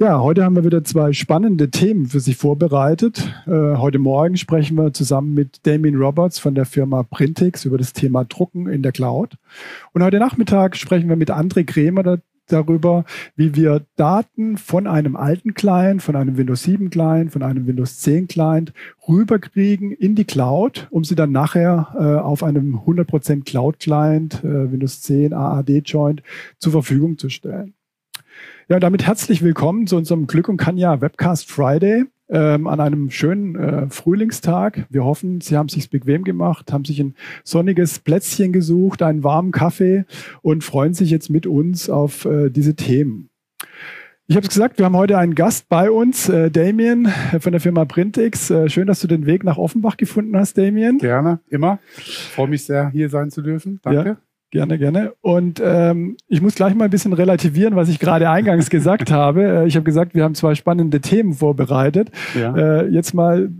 Ja, heute haben wir wieder zwei spannende Themen für Sie vorbereitet. Äh, heute Morgen sprechen wir zusammen mit Damien Roberts von der Firma Printix über das Thema Drucken in der Cloud. Und heute Nachmittag sprechen wir mit André Kremer da, darüber, wie wir Daten von einem alten Client, von einem Windows 7 Client, von einem Windows 10 Client rüberkriegen in die Cloud, um sie dann nachher äh, auf einem 100% Cloud Client, äh, Windows 10 AAD Joint zur Verfügung zu stellen. Ja, damit herzlich willkommen zu unserem Glück und Kanja Webcast Friday ähm, an einem schönen äh, Frühlingstag. Wir hoffen, Sie haben es sich bequem gemacht, haben sich ein sonniges Plätzchen gesucht, einen warmen Kaffee und freuen sich jetzt mit uns auf äh, diese Themen. Ich habe es gesagt, wir haben heute einen Gast bei uns, äh, Damien von der Firma Printix. Äh, schön, dass du den Weg nach Offenbach gefunden hast, Damien. Gerne, immer. Freue mich sehr, hier sein zu dürfen. Danke. Ja. Gerne, gerne. Und ähm, ich muss gleich mal ein bisschen relativieren, was ich gerade eingangs gesagt habe. Äh, ich habe gesagt, wir haben zwei spannende Themen vorbereitet. Ja. Äh, jetzt mal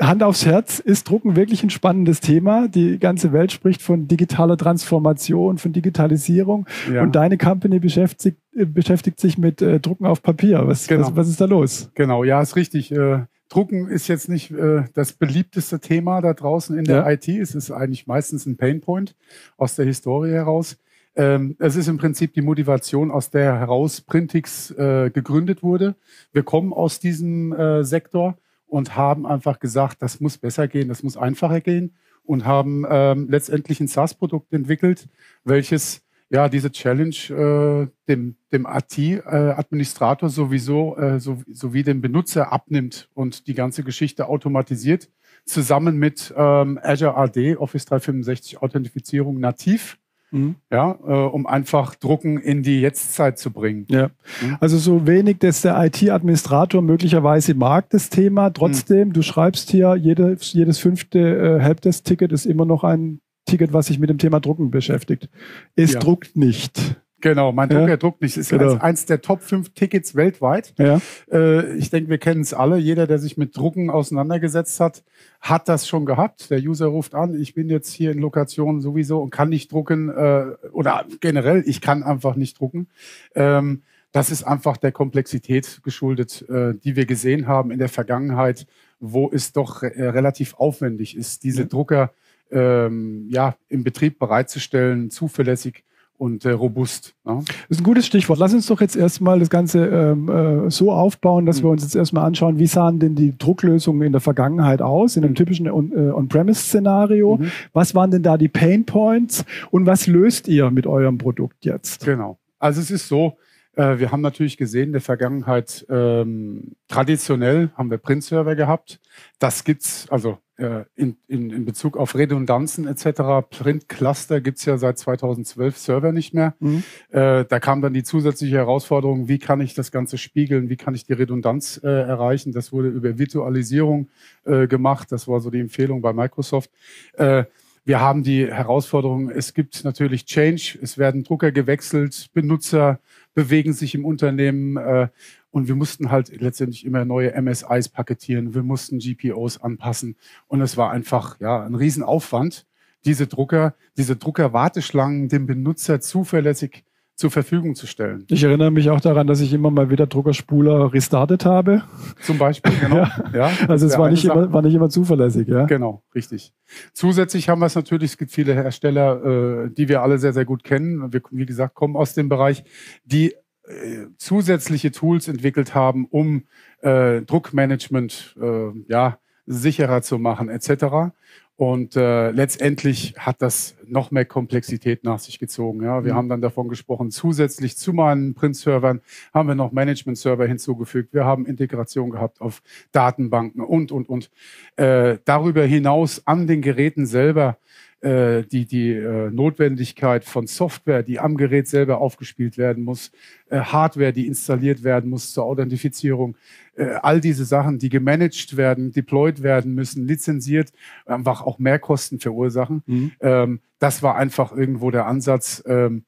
Hand aufs Herz, ist Drucken wirklich ein spannendes Thema? Die ganze Welt spricht von digitaler Transformation, von Digitalisierung ja. und deine Company beschäftigt, äh, beschäftigt sich mit äh, Drucken auf Papier. Was, genau. was, was, ist da los? Genau, ja, ist richtig. Äh, Drucken ist jetzt nicht äh, das beliebteste Thema da draußen in der ja. IT. Es ist eigentlich meistens ein Painpoint aus der Historie heraus. Ähm, es ist im Prinzip die Motivation, aus der heraus Printix äh, gegründet wurde. Wir kommen aus diesem äh, Sektor und haben einfach gesagt, das muss besser gehen, das muss einfacher gehen und haben ähm, letztendlich ein SaaS-Produkt entwickelt, welches ja, diese Challenge äh, dem, dem IT-Administrator sowieso äh, so, sowie dem Benutzer abnimmt und die ganze Geschichte automatisiert, zusammen mit ähm, Azure AD, Office 365 Authentifizierung nativ. Mhm. Ja, äh, um einfach Drucken in die Jetztzeit zu bringen. Ja. Mhm. Also so wenig, dass der IT-Administrator möglicherweise mag das Thema. Trotzdem, mhm. du schreibst hier, jede, jedes fünfte äh, Helpdesk-Ticket ist immer noch ein Ticket, was sich mit dem Thema Drucken beschäftigt. Es ja. druckt nicht. Genau, mein Drucker ja. druckt nicht. Ist genau. eins der Top 5 Tickets weltweit. Ja. Äh, ich denke, wir kennen es alle. Jeder, der sich mit Drucken auseinandergesetzt hat, hat das schon gehabt. Der User ruft an, ich bin jetzt hier in Lokation sowieso und kann nicht drucken. Äh, oder generell, ich kann einfach nicht drucken. Ähm, das ist einfach der Komplexität geschuldet, äh, die wir gesehen haben in der Vergangenheit, wo es doch äh, relativ aufwendig ist, diese ja. Drucker ähm, ja, im Betrieb bereitzustellen, zuverlässig und äh, robust. Ja. Das ist ein gutes Stichwort. Lass uns doch jetzt erstmal das Ganze ähm, äh, so aufbauen, dass mhm. wir uns jetzt erstmal anschauen, wie sahen denn die Drucklösungen in der Vergangenheit aus, in einem mhm. typischen On-Premise-Szenario. On mhm. Was waren denn da die Pain Points und was löst ihr mit eurem Produkt jetzt? Genau. Also es ist so, äh, wir haben natürlich gesehen, in der Vergangenheit ähm, traditionell haben wir Print-Server gehabt. Das gibt's, also äh, in, in, in Bezug auf Redundanzen etc. Print-Cluster gibt's ja seit 2012 Server nicht mehr. Mhm. Äh, da kam dann die zusätzliche Herausforderung, wie kann ich das Ganze spiegeln, wie kann ich die Redundanz äh, erreichen. Das wurde über Virtualisierung äh, gemacht. Das war so die Empfehlung bei Microsoft. Äh, wir haben die Herausforderung, es gibt natürlich Change, es werden Drucker gewechselt, Benutzer bewegen sich im Unternehmen äh, und wir mussten halt letztendlich immer neue MSIs paketieren, wir mussten GPOs anpassen und es war einfach ja ein Riesenaufwand, diese Drucker, diese Druckerwarteschlangen dem Benutzer zuverlässig zur Verfügung zu stellen. Ich erinnere mich auch daran, dass ich immer mal wieder Druckerspuler restartet habe. Zum Beispiel, genau. ja. ja also es war nicht, immer, war nicht immer zuverlässig, ja. Genau, richtig. Zusätzlich haben wir es natürlich, es gibt viele Hersteller, äh, die wir alle sehr, sehr gut kennen. Wir, wie gesagt, kommen aus dem Bereich, die äh, zusätzliche Tools entwickelt haben, um äh, Druckmanagement äh, ja, sicherer zu machen, etc. Und äh, letztendlich hat das noch mehr Komplexität nach sich gezogen. Ja, wir mhm. haben dann davon gesprochen, zusätzlich zu meinen Print-Servern haben wir noch Management-Server hinzugefügt. Wir haben Integration gehabt auf Datenbanken und, und, und. Äh, darüber hinaus an den Geräten selber äh, die, die äh, Notwendigkeit von Software, die am Gerät selber aufgespielt werden muss, äh, Hardware, die installiert werden muss zur Authentifizierung, äh, all diese Sachen, die gemanagt werden, deployed werden müssen, lizenziert, einfach auch Mehrkosten verursachen. Mhm. Ähm, das war einfach irgendwo der Ansatz. Ähm,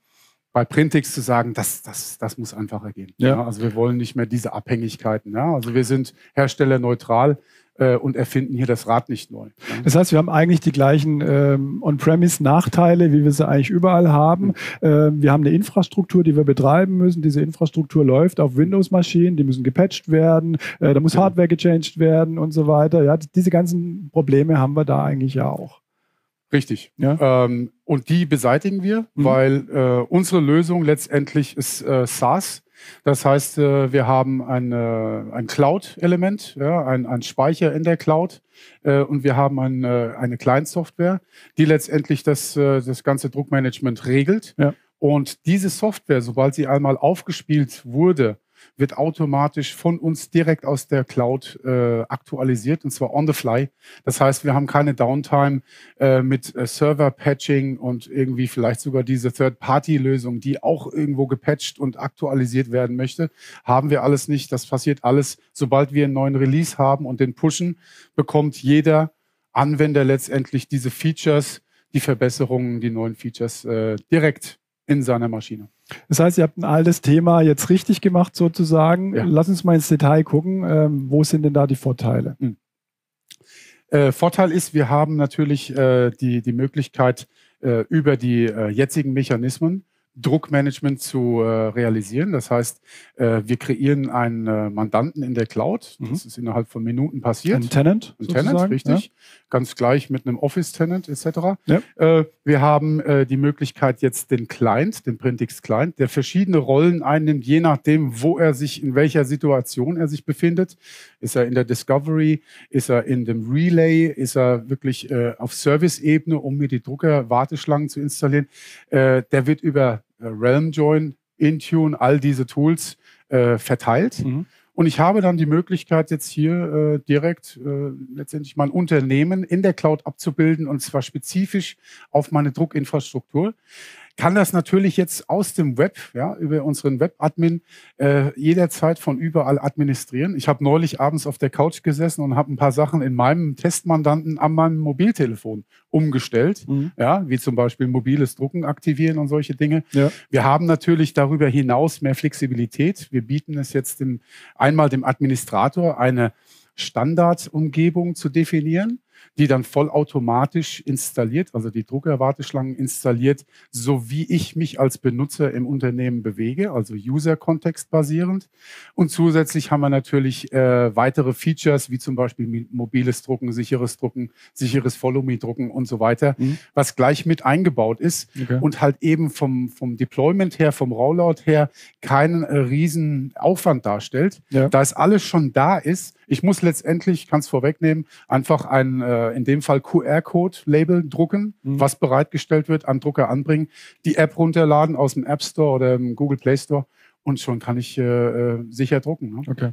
bei Printix zu sagen, das, das, das muss einfacher gehen. Ja. ja. also wir wollen nicht mehr diese Abhängigkeiten. Ja. Also wir sind herstellerneutral äh, und erfinden hier das Rad nicht neu. Das heißt, wir haben eigentlich die gleichen ähm, On-Premise-Nachteile, wie wir sie eigentlich überall haben. Mhm. Ähm, wir haben eine Infrastruktur, die wir betreiben müssen. Diese Infrastruktur läuft auf Windows-Maschinen, die müssen gepatcht werden, äh, da muss ja. Hardware gechanged werden und so weiter. Ja, diese ganzen Probleme haben wir da eigentlich ja auch. Richtig. Ja? Ähm, und die beseitigen wir, mhm. weil äh, unsere Lösung letztendlich ist äh, SaaS. Das heißt, äh, wir haben ein, ein Cloud-Element, ja, ein, ein Speicher in der Cloud äh, und wir haben ein, äh, eine Client-Software, die letztendlich das, äh, das ganze Druckmanagement regelt. Ja. Und diese Software, sobald sie einmal aufgespielt wurde, wird automatisch von uns direkt aus der Cloud äh, aktualisiert und zwar on the fly. Das heißt, wir haben keine Downtime äh, mit äh, Server-Patching und irgendwie vielleicht sogar diese Third-Party-Lösung, die auch irgendwo gepatcht und aktualisiert werden möchte. Haben wir alles nicht. Das passiert alles, sobald wir einen neuen Release haben und den pushen, bekommt jeder Anwender letztendlich diese Features, die Verbesserungen, die neuen Features äh, direkt in seiner Maschine. Das heißt, ihr habt ein altes Thema jetzt richtig gemacht sozusagen. Ja. Lass uns mal ins Detail gucken. Ähm, wo sind denn da die Vorteile? Mhm. Äh, Vorteil ist, wir haben natürlich äh, die, die Möglichkeit, äh, über die äh, jetzigen Mechanismen Druckmanagement zu äh, realisieren. Das heißt, äh, wir kreieren einen äh, Mandanten in der Cloud. Mhm. Das ist innerhalb von Minuten passiert. Ein Tenant. Ein Tenant, richtig. Ja. Ganz gleich mit einem Office-Tenant etc. Ja. Äh, wir haben äh, die Möglichkeit jetzt den Client, den Printix Client, der verschiedene Rollen einnimmt, je nachdem, wo er sich, in welcher Situation er sich befindet. Ist er in der Discovery? Ist er in dem Relay? Ist er wirklich äh, auf Service-Ebene, um mir die Drucker-Warteschlangen zu installieren? der wird über Realm Join, Intune, all diese Tools äh, verteilt. Mhm. Und ich habe dann die Möglichkeit, jetzt hier äh, direkt äh, letztendlich mein Unternehmen in der Cloud abzubilden und zwar spezifisch auf meine Druckinfrastruktur kann das natürlich jetzt aus dem Web, ja, über unseren Web-Admin äh, jederzeit von überall administrieren. Ich habe neulich abends auf der Couch gesessen und habe ein paar Sachen in meinem Testmandanten an meinem Mobiltelefon umgestellt, mhm. ja, wie zum Beispiel mobiles Drucken aktivieren und solche Dinge. Ja. Wir haben natürlich darüber hinaus mehr Flexibilität. Wir bieten es jetzt dem, einmal dem Administrator eine Standardumgebung zu definieren die dann vollautomatisch installiert, also die Druckerwarteschlangen installiert, so wie ich mich als Benutzer im Unternehmen bewege, also User-Kontext basierend. Und zusätzlich haben wir natürlich äh, weitere Features, wie zum Beispiel mobiles Drucken, sicheres Drucken, sicheres Follow-Me-Drucken und so weiter, mhm. was gleich mit eingebaut ist okay. und halt eben vom, vom Deployment her, vom Rollout her keinen äh, riesen Aufwand darstellt. Ja. Da es alles schon da ist, ich muss letztendlich, kann es vorwegnehmen, einfach ein, äh, in dem Fall QR-Code-Label drucken, mhm. was bereitgestellt wird, an Drucker anbringen, die App runterladen aus dem App Store oder im Google Play Store und schon kann ich äh, äh, sicher drucken. Ne? Okay.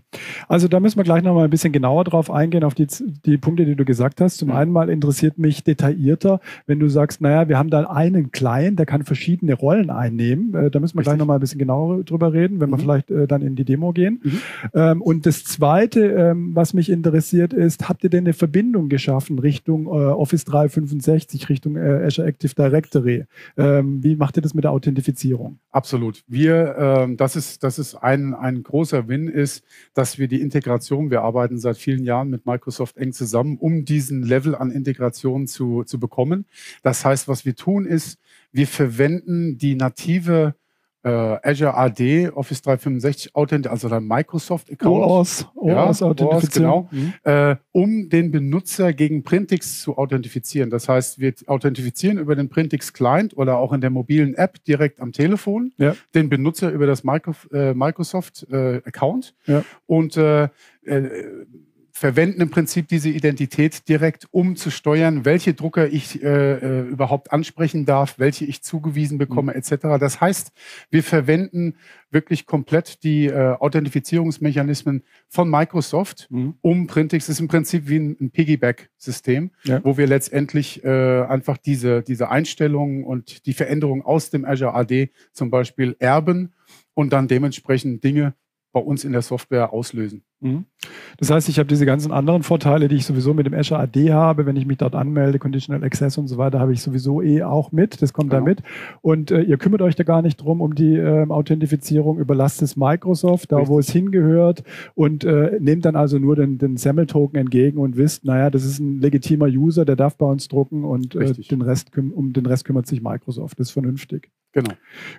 Also da müssen wir gleich nochmal ein bisschen genauer drauf eingehen, auf die, die Punkte, die du gesagt hast. Zum mhm. einen mal interessiert mich detaillierter, wenn du sagst, naja, wir haben da einen Client, der kann verschiedene Rollen einnehmen. Äh, da müssen wir Richtig. gleich nochmal ein bisschen genauer drüber reden, wenn mhm. wir vielleicht äh, dann in die Demo gehen. Mhm. Ähm, und das Zweite, ähm, was mich interessiert ist, habt ihr denn eine Verbindung geschaffen Richtung äh, Office 365, Richtung äh, Azure Active Directory? Ähm, wie macht ihr das mit der Authentifizierung? Absolut. Wir, ähm, das ist, ist ein, ein großer Win ist, dass wir die Integration, wir arbeiten seit vielen Jahren mit Microsoft eng zusammen, um diesen Level an Integration zu, zu bekommen. Das heißt, was wir tun ist, wir verwenden die native Azure AD, Office 365 Authent, also der Microsoft Account. OAuth, OAuth ja, OAuth, genau, mhm. äh, um den Benutzer gegen Printix zu authentifizieren. Das heißt, wir authentifizieren über den Printix Client oder auch in der mobilen App direkt am Telefon ja. den Benutzer über das äh, Microsoft äh, Account ja. und äh, äh, verwenden im Prinzip diese Identität direkt, um zu steuern, welche Drucker ich äh, äh überhaupt ansprechen darf, welche ich zugewiesen bekomme, mhm. etc. Das heißt, wir verwenden wirklich komplett die äh, Authentifizierungsmechanismen von Microsoft, mhm. um Printix. Das ist im Prinzip wie ein, ein Piggyback-System, ja. wo wir letztendlich äh, einfach diese, diese Einstellungen und die Veränderungen aus dem Azure AD zum Beispiel erben und dann dementsprechend Dinge bei uns in der Software auslösen. Mhm. Das heißt, ich habe diese ganzen anderen Vorteile, die ich sowieso mit dem Azure AD habe, wenn ich mich dort anmelde, Conditional Access und so weiter, habe ich sowieso eh auch mit. Das kommt genau. da mit. Und äh, ihr kümmert euch da gar nicht drum um die äh, Authentifizierung, überlasst es Microsoft, da Richtig. wo es hingehört und äh, nehmt dann also nur den, den SAML-Token entgegen und wisst, naja, das ist ein legitimer User, der darf bei uns drucken und äh, den Rest, um den Rest kümmert sich Microsoft. Das ist vernünftig. Genau.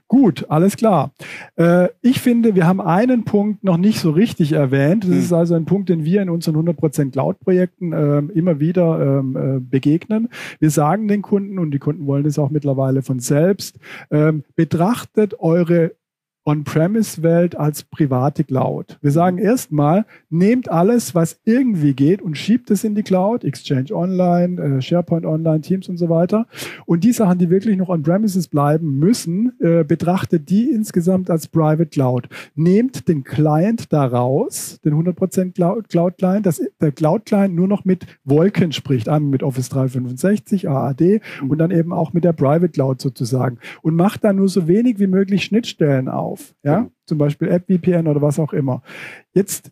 Gut, alles klar. Äh, ich finde, wir haben einen Punkt noch nicht so richtig erwähnt. Das hm. ist also ein Punkt, den wir in unseren 100% Cloud-Projekten äh, immer wieder ähm, äh, begegnen. Wir sagen den Kunden, und die Kunden wollen es auch mittlerweile von selbst, ähm, betrachtet eure On-Premise-Welt als private Cloud. Wir sagen erstmal, nehmt alles, was irgendwie geht und schiebt es in die Cloud, Exchange Online, äh, SharePoint Online, Teams und so weiter. Und die Sachen, die wirklich noch On-Premises bleiben müssen, äh, betrachtet die insgesamt als Private Cloud. Nehmt den Client daraus, den 100% Cloud-Client, dass der Cloud-Client nur noch mit Wolken spricht, an mit Office 365, AAD und dann eben auch mit der Private Cloud sozusagen. Und macht da nur so wenig wie möglich Schnittstellen auf auf. Ja? Mhm. Zum Beispiel App VPN oder was auch immer. Jetzt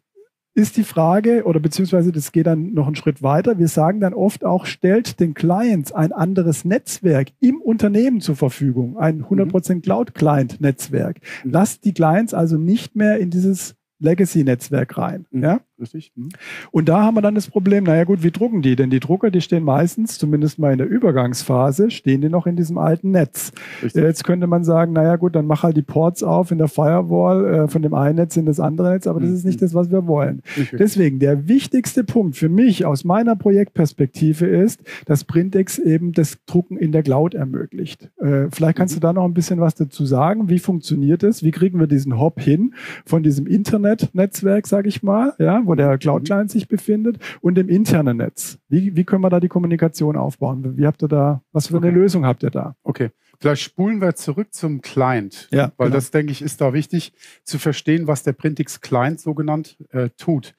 ist die Frage, oder beziehungsweise das geht dann noch einen Schritt weiter. Wir sagen dann oft auch, stellt den Clients ein anderes Netzwerk im Unternehmen zur Verfügung, ein 100% mhm. Cloud-Client-Netzwerk. Mhm. Lasst die Clients also nicht mehr in dieses Legacy-Netzwerk rein. Mhm. Ja? Richtig. Mhm. Und da haben wir dann das Problem, naja gut, wie drucken die? Denn die Drucker, die stehen meistens, zumindest mal in der Übergangsphase, stehen die noch in diesem alten Netz. Richtig. Jetzt könnte man sagen, naja gut, dann mach halt die Ports auf in der Firewall äh, von dem einen Netz in das andere Netz, aber mhm. das ist nicht das, was wir wollen. Richtig. Deswegen, der wichtigste Punkt für mich aus meiner Projektperspektive ist, dass Printex eben das Drucken in der Cloud ermöglicht. Äh, vielleicht kannst mhm. du da noch ein bisschen was dazu sagen. Wie funktioniert es? Wie kriegen wir diesen Hop hin von diesem Internet-Netzwerk, sage ich mal, ja, wo der Cloud-Client sich befindet, und dem internen Netz. Wie, wie können wir da die Kommunikation aufbauen? Wie habt ihr da, was für eine okay. Lösung habt ihr da? Okay. Vielleicht spulen wir zurück zum Client, ja, weil genau. das, denke ich, ist da wichtig zu verstehen, was der Printix Client so genannt äh, tut.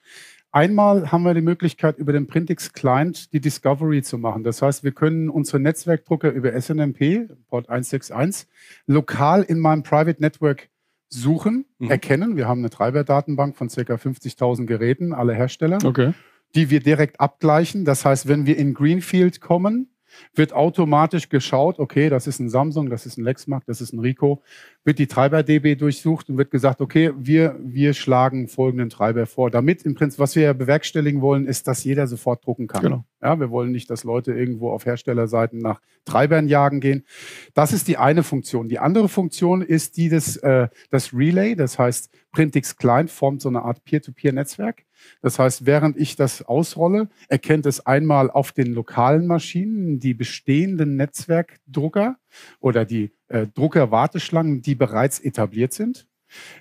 Einmal haben wir die Möglichkeit, über den Printix Client die Discovery zu machen. Das heißt, wir können unsere Netzwerkdrucker über SNMP, Port 161, lokal in meinem Private Network suchen, mhm. erkennen. Wir haben eine Treiberdatenbank von ca. 50.000 Geräten, alle Hersteller, okay. die wir direkt abgleichen. Das heißt, wenn wir in Greenfield kommen, wird automatisch geschaut, okay, das ist ein Samsung, das ist ein Lexmark, das ist ein Rico, wird die Treiber-DB durchsucht und wird gesagt, okay, wir, wir schlagen folgenden Treiber vor. Damit im Prinzip, was wir ja bewerkstelligen wollen, ist, dass jeder sofort drucken kann. Genau. Ja, wir wollen nicht, dass Leute irgendwo auf Herstellerseiten nach Treibern jagen gehen. Das ist die eine Funktion. Die andere Funktion ist die des äh, das Relay, das heißt Printix Client formt so eine Art Peer-to-Peer-Netzwerk. Das heißt, während ich das ausrolle, erkennt es einmal auf den lokalen Maschinen die bestehenden Netzwerkdrucker oder die äh, Druckerwarteschlangen, die bereits etabliert sind.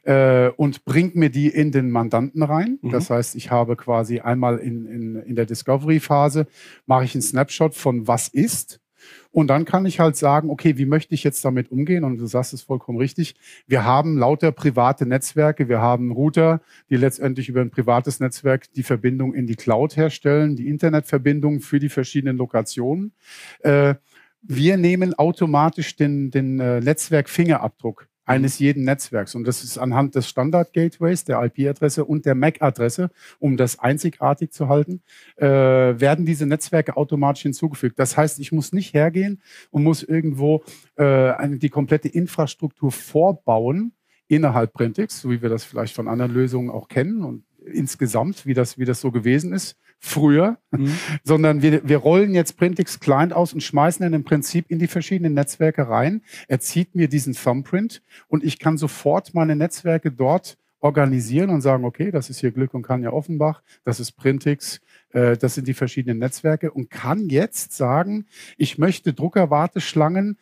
Äh, und bringt mir die in den Mandanten rein. Mhm. Das heißt, ich habe quasi einmal in, in, in der Discovery-Phase, mache ich einen Snapshot von was ist und dann kann ich halt sagen, okay, wie möchte ich jetzt damit umgehen? Und du sagst es vollkommen richtig. Wir haben lauter private Netzwerke. Wir haben Router, die letztendlich über ein privates Netzwerk die Verbindung in die Cloud herstellen, die Internetverbindung für die verschiedenen Lokationen. Äh, wir nehmen automatisch den, den äh, Netzwerk-Fingerabdruck eines jeden Netzwerks. Und das ist anhand des Standard-Gateways, der IP-Adresse und der MAC-Adresse, um das einzigartig zu halten, äh, werden diese Netzwerke automatisch hinzugefügt. Das heißt, ich muss nicht hergehen und muss irgendwo äh, die komplette Infrastruktur vorbauen innerhalb Printix, so wie wir das vielleicht von anderen Lösungen auch kennen und insgesamt, wie das, wie das so gewesen ist, früher, mhm. sondern wir, wir rollen jetzt Printix Client aus und schmeißen ihn im Prinzip in die verschiedenen Netzwerke rein. Er zieht mir diesen Thumbprint und ich kann sofort meine Netzwerke dort organisieren und sagen, okay, das ist hier Glück und Kanja Offenbach, das ist Printix, äh, das sind die verschiedenen Netzwerke und kann jetzt sagen, ich möchte Druckerwarteschlangen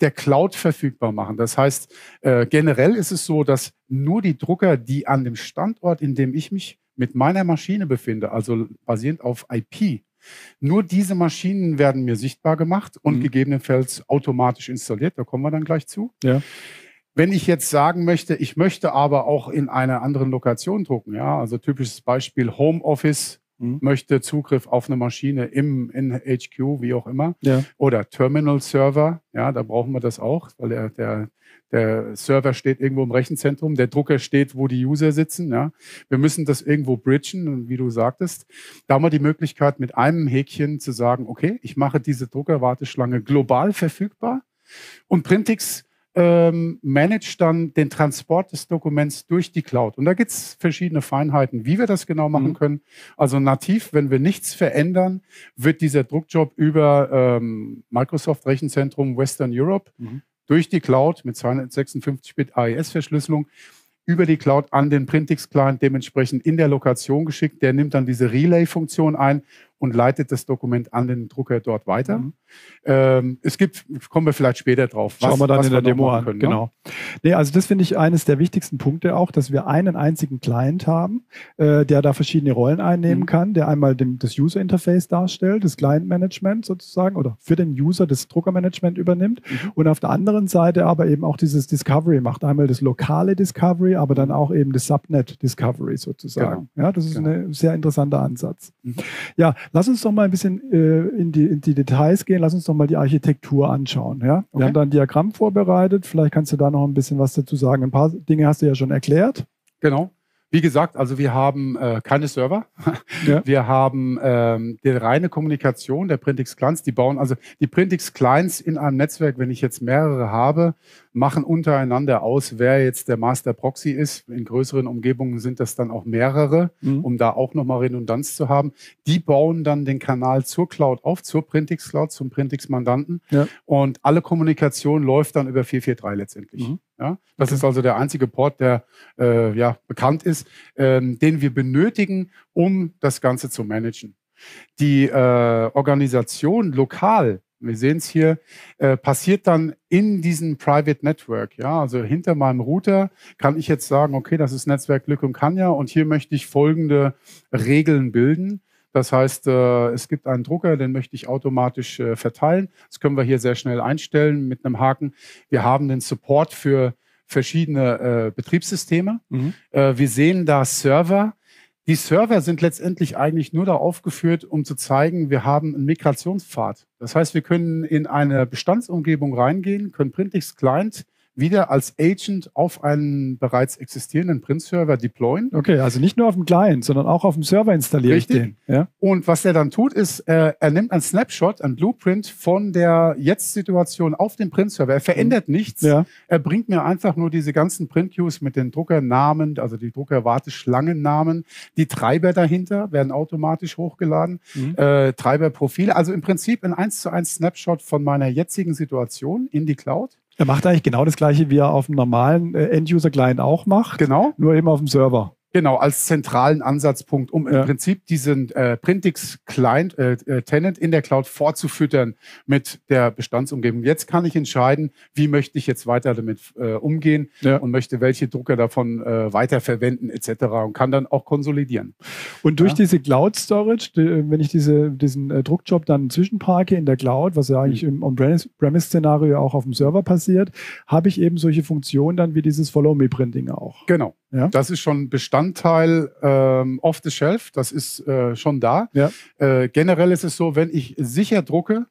der Cloud verfügbar machen. Das heißt, äh, generell ist es so, dass nur die Drucker, die an dem Standort, in dem ich mich mit meiner Maschine befinde, also basierend auf IP, nur diese Maschinen werden mir sichtbar gemacht und mhm. gegebenenfalls automatisch installiert. Da kommen wir dann gleich zu. Ja. Wenn ich jetzt sagen möchte, ich möchte aber auch in einer anderen Lokation drucken, ja, also typisches Beispiel Homeoffice mhm. möchte Zugriff auf eine Maschine im in HQ, wie auch immer, ja. oder Terminal-Server. Ja, da brauchen wir das auch, weil der, der, der Server steht irgendwo im Rechenzentrum, der Drucker steht, wo die User sitzen. Ja. Wir müssen das irgendwo bridgen, wie du sagtest. Da haben wir die Möglichkeit, mit einem Häkchen zu sagen, okay, ich mache diese Druckerwarteschlange global verfügbar und Printix ähm, managt dann den Transport des Dokuments durch die Cloud. Und da gibt es verschiedene Feinheiten, wie wir das genau machen mhm. können. Also nativ, wenn wir nichts verändern, wird dieser Druckjob über ähm, Microsoft Rechenzentrum Western Europe mhm. durch die Cloud mit 256-Bit AES-Verschlüsselung über die Cloud an den Printix-Client dementsprechend in der Lokation geschickt. Der nimmt dann diese Relay-Funktion ein und leitet das Dokument an den Drucker dort weiter. Mhm. Ähm, es gibt, kommen wir vielleicht später drauf. Was, Schauen wir dann in der Demo an. Können, ne? genau. Ne? Nee, also das finde ich eines der wichtigsten Punkte auch, dass wir einen einzigen Client haben, äh, der da verschiedene Rollen einnehmen mhm. kann, der einmal dem, das User Interface darstellt, das Client Management sozusagen oder für den User das Druckermanagement übernimmt mhm. und auf der anderen Seite aber eben auch dieses Discovery macht. Einmal das lokale Discovery, aber dann auch eben das Subnet Discovery sozusagen. Genau. Ja, das ist genau. ein sehr interessanter Ansatz. Mhm. Ja, Lass uns doch mal ein bisschen äh, in, die, in, die, Details gehen. Lass uns doch mal die Architektur anschauen. Ja? Wir okay. haben da ein Diagramm vorbereitet. Vielleicht kannst du da noch ein bisschen was dazu sagen. Ein paar Dinge hast du ja schon erklärt. Genau. Wie gesagt, also wir haben äh, keine Server. Ja. Wir haben ähm, die reine Kommunikation der Printix Clients. Die bauen also die Printix Clients in einem Netzwerk, wenn ich jetzt mehrere habe, machen untereinander aus, wer jetzt der Master Proxy ist. In größeren Umgebungen sind das dann auch mehrere, mhm. um da auch nochmal Redundanz zu haben. Die bauen dann den Kanal zur Cloud auf, zur Printix Cloud, zum Printix Mandanten. Ja. Und alle Kommunikation läuft dann über 443 letztendlich. Mhm. Ja, das okay. ist also der einzige Port, der äh, ja, bekannt ist, ähm, den wir benötigen, um das Ganze zu managen. Die äh, Organisation lokal wir sehen es hier, äh, passiert dann in diesem Private Network. Ja, also hinter meinem Router kann ich jetzt sagen, okay, das ist Netzwerk Glück und Kanja und hier möchte ich folgende Regeln bilden. Das heißt, äh, es gibt einen Drucker, den möchte ich automatisch äh, verteilen. Das können wir hier sehr schnell einstellen mit einem Haken. Wir haben den Support für verschiedene äh, Betriebssysteme. Mhm. Wir sehen da Server, die Server sind letztendlich eigentlich nur da aufgeführt, um zu zeigen, wir haben einen Migrationspfad. Das heißt, wir können in eine Bestandsumgebung reingehen, können Printix Client wieder als Agent auf einen bereits existierenden Print-Server deployen. Okay, also nicht nur auf dem Client, sondern auch auf dem Server installiere Richtig. ich den. Ja? Und was er dann tut, ist, äh, er nimmt ein Snapshot, ein Blueprint von der Jetzt-Situation auf dem Print-Server. Er verändert mhm. nichts. Ja. Er bringt mir einfach nur diese ganzen Print-Queues mit den Druckernamen, also die Druckerwarteschlangennamen. Die Treiber dahinter werden automatisch hochgeladen. Mhm. Äh, Treiberprofile. Also im Prinzip ein 1 zu 1 Snapshot von meiner jetzigen Situation in die Cloud. Er macht eigentlich genau das gleiche, wie er auf dem normalen äh, End-User-Client auch macht. Genau. Nur eben auf dem Server. Genau, als zentralen Ansatzpunkt, um ja. im Prinzip diesen äh, Printix Client äh, äh, Tenant in der Cloud vorzufüttern mit der Bestandsumgebung. Jetzt kann ich entscheiden, wie möchte ich jetzt weiter damit äh, umgehen ja. und möchte welche Drucker davon äh, weiterverwenden etc. und kann dann auch konsolidieren. Und durch ja. diese Cloud Storage, die, wenn ich diese, diesen äh, Druckjob dann zwischenparke in der Cloud, was ja eigentlich mhm. im On-Premise-Szenario auch auf dem Server passiert, habe ich eben solche Funktionen dann wie dieses Follow-Me-Printing auch. Genau. Ja. Das ist schon Bestandteil ähm, off the shelf, das ist äh, schon da. Ja. Äh, generell ist es so, wenn ich sicher drucke,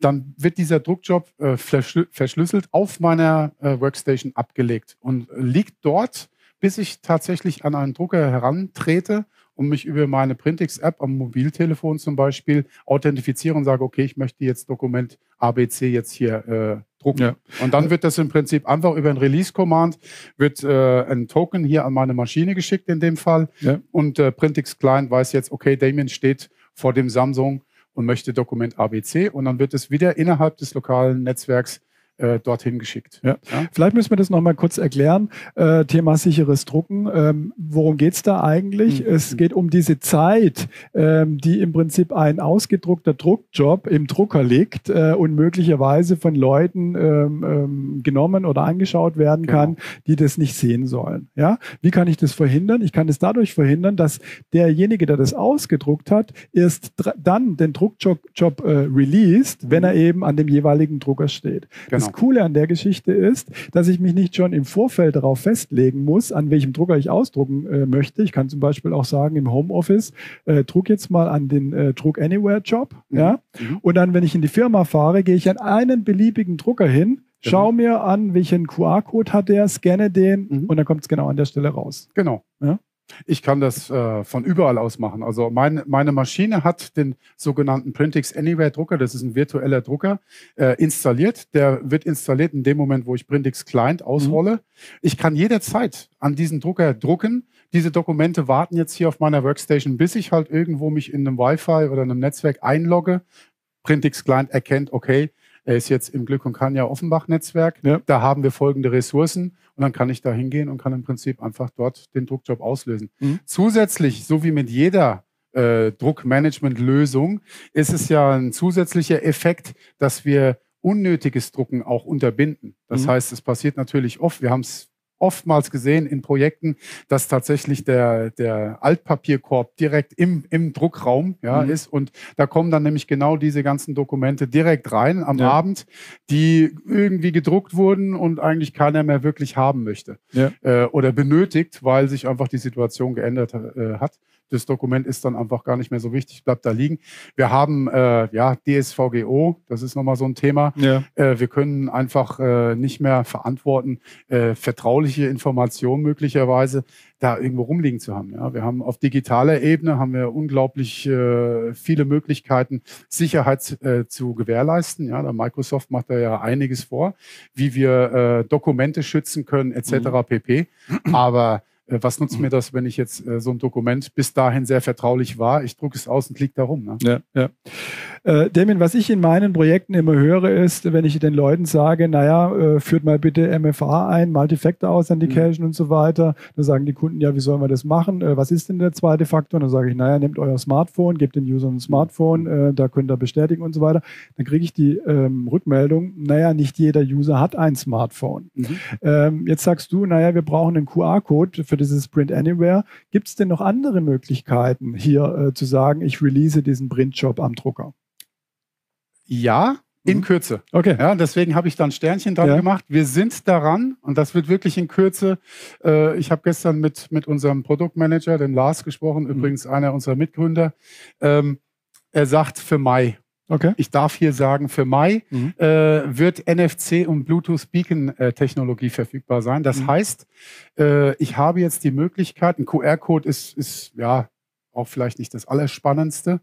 dann wird dieser Druckjob äh, verschlüsselt auf meiner äh, Workstation abgelegt und liegt dort, bis ich tatsächlich an einen Drucker herantrete und mich über meine Printix-App am Mobiltelefon zum Beispiel authentifiziere und sage, okay, ich möchte jetzt Dokument ABC jetzt hier äh, drucken. Ja. Und dann wird das im Prinzip einfach über ein Release-Command, wird äh, ein Token hier an meine Maschine geschickt in dem Fall. Ja. Und äh, Printix Client weiß jetzt, okay, Damien steht vor dem Samsung und möchte Dokument ABC. Und dann wird es wieder innerhalb des lokalen Netzwerks äh, dorthin geschickt. Ja. ja. Vielleicht müssen wir das nochmal kurz erklären. Äh, Thema sicheres Drucken. Ähm, worum geht es da eigentlich? Mhm. Es geht um diese Zeit, ähm, die im Prinzip ein ausgedruckter Druckjob im Drucker liegt äh, und möglicherweise von Leuten ähm, ähm genommen oder angeschaut werden genau. kann, die das nicht sehen sollen. Ja? Wie kann ich das verhindern? Ich kann es dadurch verhindern, dass derjenige, der das ausgedruckt hat, erst dann den Druckjob äh, released, wenn mhm. er eben an dem jeweiligen Drucker steht. Genau. Das das Coole an der Geschichte ist, dass ich mich nicht schon im Vorfeld darauf festlegen muss, an welchem Drucker ich ausdrucken äh, möchte. Ich kann zum Beispiel auch sagen, im Homeoffice, äh, druck jetzt mal an den äh, Druck Anywhere Job. Mhm. Ja? Mhm. Und dann, wenn ich in die Firma fahre, gehe ich an einen beliebigen Drucker hin, Schau mir an, welchen QR-Code hat der, scanne den mhm. und dann kommt es genau an der Stelle raus. Genau. Ja? Ich kann das äh, von überall aus machen. Also mein, meine Maschine hat den sogenannten Printix Anywhere Drucker, das ist ein virtueller Drucker, äh, installiert. Der wird installiert in dem Moment, wo ich Printix Client ausrolle. Mhm. Ich kann jederzeit an diesen Drucker drucken. Diese Dokumente warten jetzt hier auf meiner Workstation, bis ich halt irgendwo mich in einem Wi-Fi oder einem Netzwerk einlogge. Printix Client erkennt, okay, er ist jetzt im Glück und Kanja Offenbach-Netzwerk. Ja. Da haben wir folgende Ressourcen und dann kann ich da hingehen und kann im Prinzip einfach dort den Druckjob auslösen. Mhm. Zusätzlich, so wie mit jeder äh, Druckmanagement-Lösung, ist es ja ein zusätzlicher Effekt, dass wir unnötiges Drucken auch unterbinden. Das mhm. heißt, es passiert natürlich oft, wir haben es oftmals gesehen in Projekten, dass tatsächlich der, der Altpapierkorb direkt im, im Druckraum ja, mhm. ist. Und da kommen dann nämlich genau diese ganzen Dokumente direkt rein am ja. Abend, die irgendwie gedruckt wurden und eigentlich keiner mehr wirklich haben möchte ja. äh, oder benötigt, weil sich einfach die Situation geändert äh, hat das Dokument ist dann einfach gar nicht mehr so wichtig, bleibt da liegen. Wir haben äh, ja DSVGO, das ist nochmal so ein Thema. Ja. Äh, wir können einfach äh, nicht mehr verantworten, äh, vertrauliche Informationen möglicherweise da irgendwo rumliegen zu haben. Ja, wir haben auf digitaler Ebene haben wir unglaublich äh, viele Möglichkeiten, Sicherheit äh, zu gewährleisten. Ja, da Microsoft macht da ja einiges vor, wie wir äh, Dokumente schützen können, etc. Mhm. pp. Aber was nutzt mir das, wenn ich jetzt äh, so ein Dokument bis dahin sehr vertraulich war? Ich drucke es aus und liegt da rum. Ne? Ja, ja. Äh, Damien, was ich in meinen Projekten immer höre, ist, wenn ich den Leuten sage, naja, äh, führt mal bitte MFA ein, Multifactor Authentication mhm. und so weiter, dann sagen die Kunden, ja, wie sollen wir das machen? Äh, was ist denn der zweite Faktor? Und dann sage ich, naja, nehmt euer Smartphone, gebt den User ein Smartphone, äh, da könnt ihr bestätigen und so weiter. Dann kriege ich die ähm, Rückmeldung, naja, nicht jeder User hat ein Smartphone. Mhm. Ähm, jetzt sagst du, naja, wir brauchen einen QR-Code für dieses Print Anywhere. Gibt es denn noch andere Möglichkeiten, hier äh, zu sagen, ich release diesen Printjob am Drucker? Ja, in mhm. Kürze. Okay. Ja, deswegen habe ich dann Sternchen dran ja. gemacht. Wir sind daran und das wird wirklich in Kürze. Äh, ich habe gestern mit, mit unserem Produktmanager, dem Lars, gesprochen, mhm. übrigens einer unserer Mitgründer. Ähm, er sagt für Mai. Okay. Ich darf hier sagen, für Mai mhm. äh, wird NFC und Bluetooth Beacon äh, Technologie verfügbar sein. Das mhm. heißt, äh, ich habe jetzt die Möglichkeit, ein QR-Code ist, ist ja auch vielleicht nicht das Allerspannendste.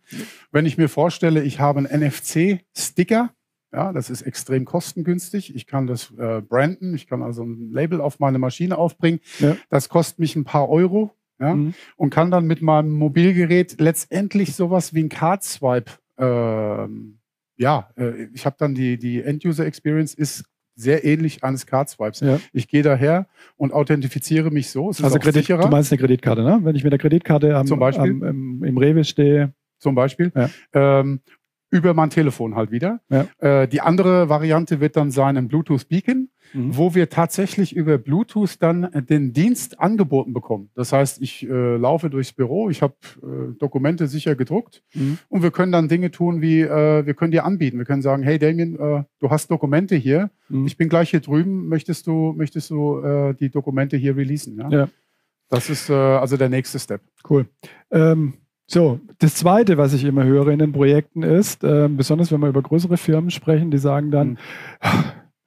Wenn ich mir vorstelle, ich habe einen NFC-Sticker, ja, das ist extrem kostengünstig. Ich kann das äh, branden, ich kann also ein Label auf meine Maschine aufbringen. Ja. Das kostet mich ein paar Euro ja, mhm. und kann dann mit meinem Mobilgerät letztendlich sowas wie ein Card-Swipe ähm, ja, äh, ich habe dann die, die End-User-Experience ist sehr ähnlich eines Card-Swipes. Ja. Ich gehe daher und authentifiziere mich so. Es also Kredit, du meinst eine Kreditkarte, ne? Wenn ich mit der Kreditkarte am, Zum Beispiel, am, im, im Rewe stehe. Zum Beispiel. Ja. Ähm, über mein Telefon halt wieder. Ja. Äh, die andere Variante wird dann sein ein Bluetooth Beacon, mhm. wo wir tatsächlich über Bluetooth dann den Dienst angeboten bekommen. Das heißt, ich äh, laufe durchs Büro, ich habe äh, Dokumente sicher gedruckt mhm. und wir können dann Dinge tun wie, äh, wir können dir anbieten, wir können sagen, hey Damien, äh, du hast Dokumente hier, mhm. ich bin gleich hier drüben, möchtest du, möchtest du äh, die Dokumente hier releasen? Ja. ja. Das ist also der nächste Step. Cool. Ähm so, das Zweite, was ich immer höre in den Projekten ist, äh, besonders wenn wir über größere Firmen sprechen, die sagen dann, mhm.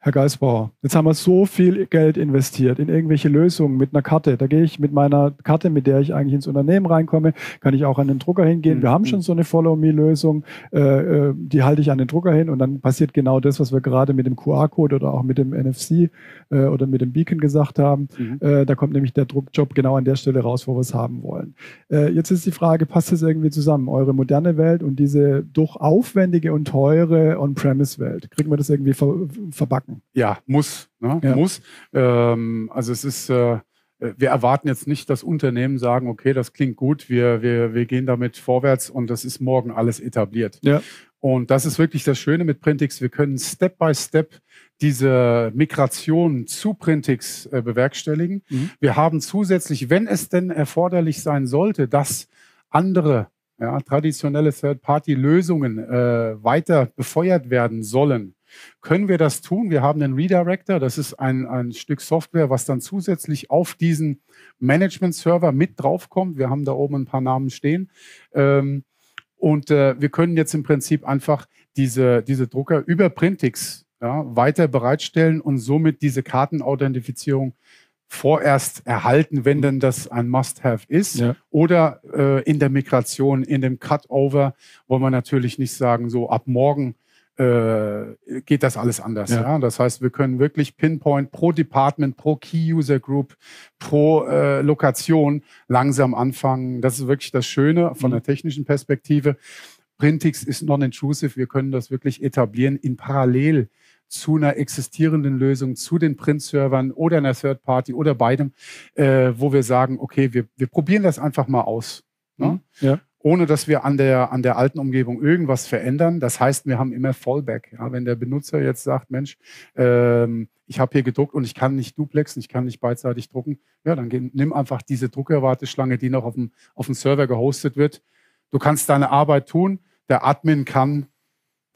Herr Geisbauer, jetzt haben wir so viel Geld investiert in irgendwelche Lösungen mit einer Karte. Da gehe ich mit meiner Karte, mit der ich eigentlich ins Unternehmen reinkomme, kann ich auch an den Drucker hingehen. Wir haben schon so eine Follow-Me-Lösung, äh, äh, die halte ich an den Drucker hin und dann passiert genau das, was wir gerade mit dem QR-Code oder auch mit dem NFC äh, oder mit dem Beacon gesagt haben. Mhm. Äh, da kommt nämlich der Druckjob genau an der Stelle raus, wo wir es haben wollen. Jetzt ist die Frage, passt das irgendwie zusammen? Eure moderne Welt und diese doch aufwendige und teure On-Premise-Welt. Kriegen wir das irgendwie ver verbacken? Ja, muss. Ne? Ja. Muss. Ähm, also es ist, äh, wir erwarten jetzt nicht, dass Unternehmen sagen, okay, das klingt gut, wir, wir, wir gehen damit vorwärts und das ist morgen alles etabliert. Ja. Und das ist wirklich das Schöne mit Printix. Wir können Step by Step diese Migration zu Printix äh, bewerkstelligen. Mhm. Wir haben zusätzlich, wenn es denn erforderlich sein sollte, dass andere ja, traditionelle Third-Party-Lösungen äh, weiter befeuert werden sollen, können wir das tun. Wir haben einen Redirector, das ist ein, ein Stück Software, was dann zusätzlich auf diesen Management-Server mit draufkommt. Wir haben da oben ein paar Namen stehen. Ähm, und äh, wir können jetzt im Prinzip einfach diese, diese Drucker über Printix ja, weiter bereitstellen und somit diese Kartenauthentifizierung vorerst erhalten, wenn denn das ein Must-Have ist. Ja. Oder äh, in der Migration, in dem Cutover, wo man natürlich nicht sagen, so ab morgen äh, geht das alles anders. Ja. ja. Das heißt, wir können wirklich Pinpoint pro Department, pro Key-User Group, pro äh, Lokation langsam anfangen. Das ist wirklich das Schöne von mhm. der technischen Perspektive. Printix ist non-intrusive. Wir können das wirklich etablieren in parallel zu einer existierenden Lösung, zu den Print-Servern oder einer Third Party oder beidem, äh, wo wir sagen, okay, wir, wir probieren das einfach mal aus. Ne? Mhm. Ja ohne dass wir an der, an der alten Umgebung irgendwas verändern. Das heißt, wir haben immer Fallback. Ja, wenn der Benutzer jetzt sagt, Mensch, ähm, ich habe hier gedruckt und ich kann nicht duplexen, ich kann nicht beidseitig drucken, ja, dann geh, nimm einfach diese Druckerwarteschlange, die noch auf dem, auf dem Server gehostet wird. Du kannst deine Arbeit tun. Der Admin kann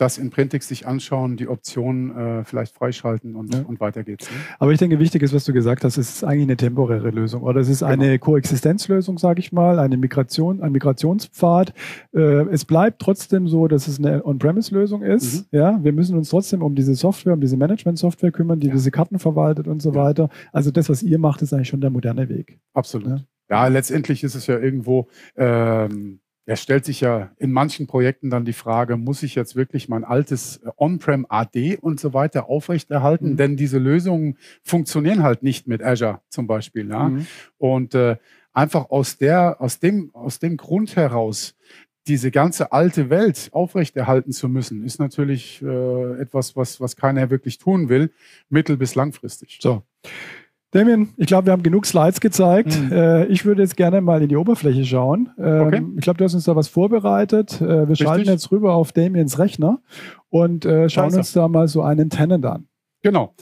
das in Printix sich anschauen, die Optionen äh, vielleicht freischalten und, ja. und weiter geht's. Ne? Aber ich denke, wichtig ist, was du gesagt hast, es ist eigentlich eine temporäre Lösung oder es ist genau. eine Koexistenzlösung, sage ich mal, eine Migration, ein Migrationspfad. Äh, es bleibt trotzdem so, dass es eine On-Premise-Lösung ist. Mhm. Ja, wir müssen uns trotzdem um diese Software, um diese Management-Software kümmern, die ja. diese Karten verwaltet und so ja. weiter. Also das, was ihr macht, ist eigentlich schon der moderne Weg. Absolut. Ja, letztendlich ist es ja irgendwo ähm, es stellt sich ja in manchen Projekten dann die Frage, muss ich jetzt wirklich mein altes äh, On-Prem AD und so weiter aufrechterhalten? Mhm. Denn diese Lösungen funktionieren halt nicht mit Azure zum Beispiel. Ja? Mhm. Und äh, einfach aus, der, aus, dem, aus dem Grund heraus, diese ganze alte Welt aufrechterhalten zu müssen, ist natürlich äh, etwas, was, was keiner wirklich tun will, mittel- bis langfristig. So. Damien, ich glaube, wir haben genug Slides gezeigt. Mhm. Äh, ich würde jetzt gerne mal in die Oberfläche schauen. Ähm, okay. Ich glaube, du hast uns da was vorbereitet. Äh, wir Richtig. schalten jetzt rüber auf Damiens Rechner und äh, schauen uns da mal so einen Tenant an. Genau.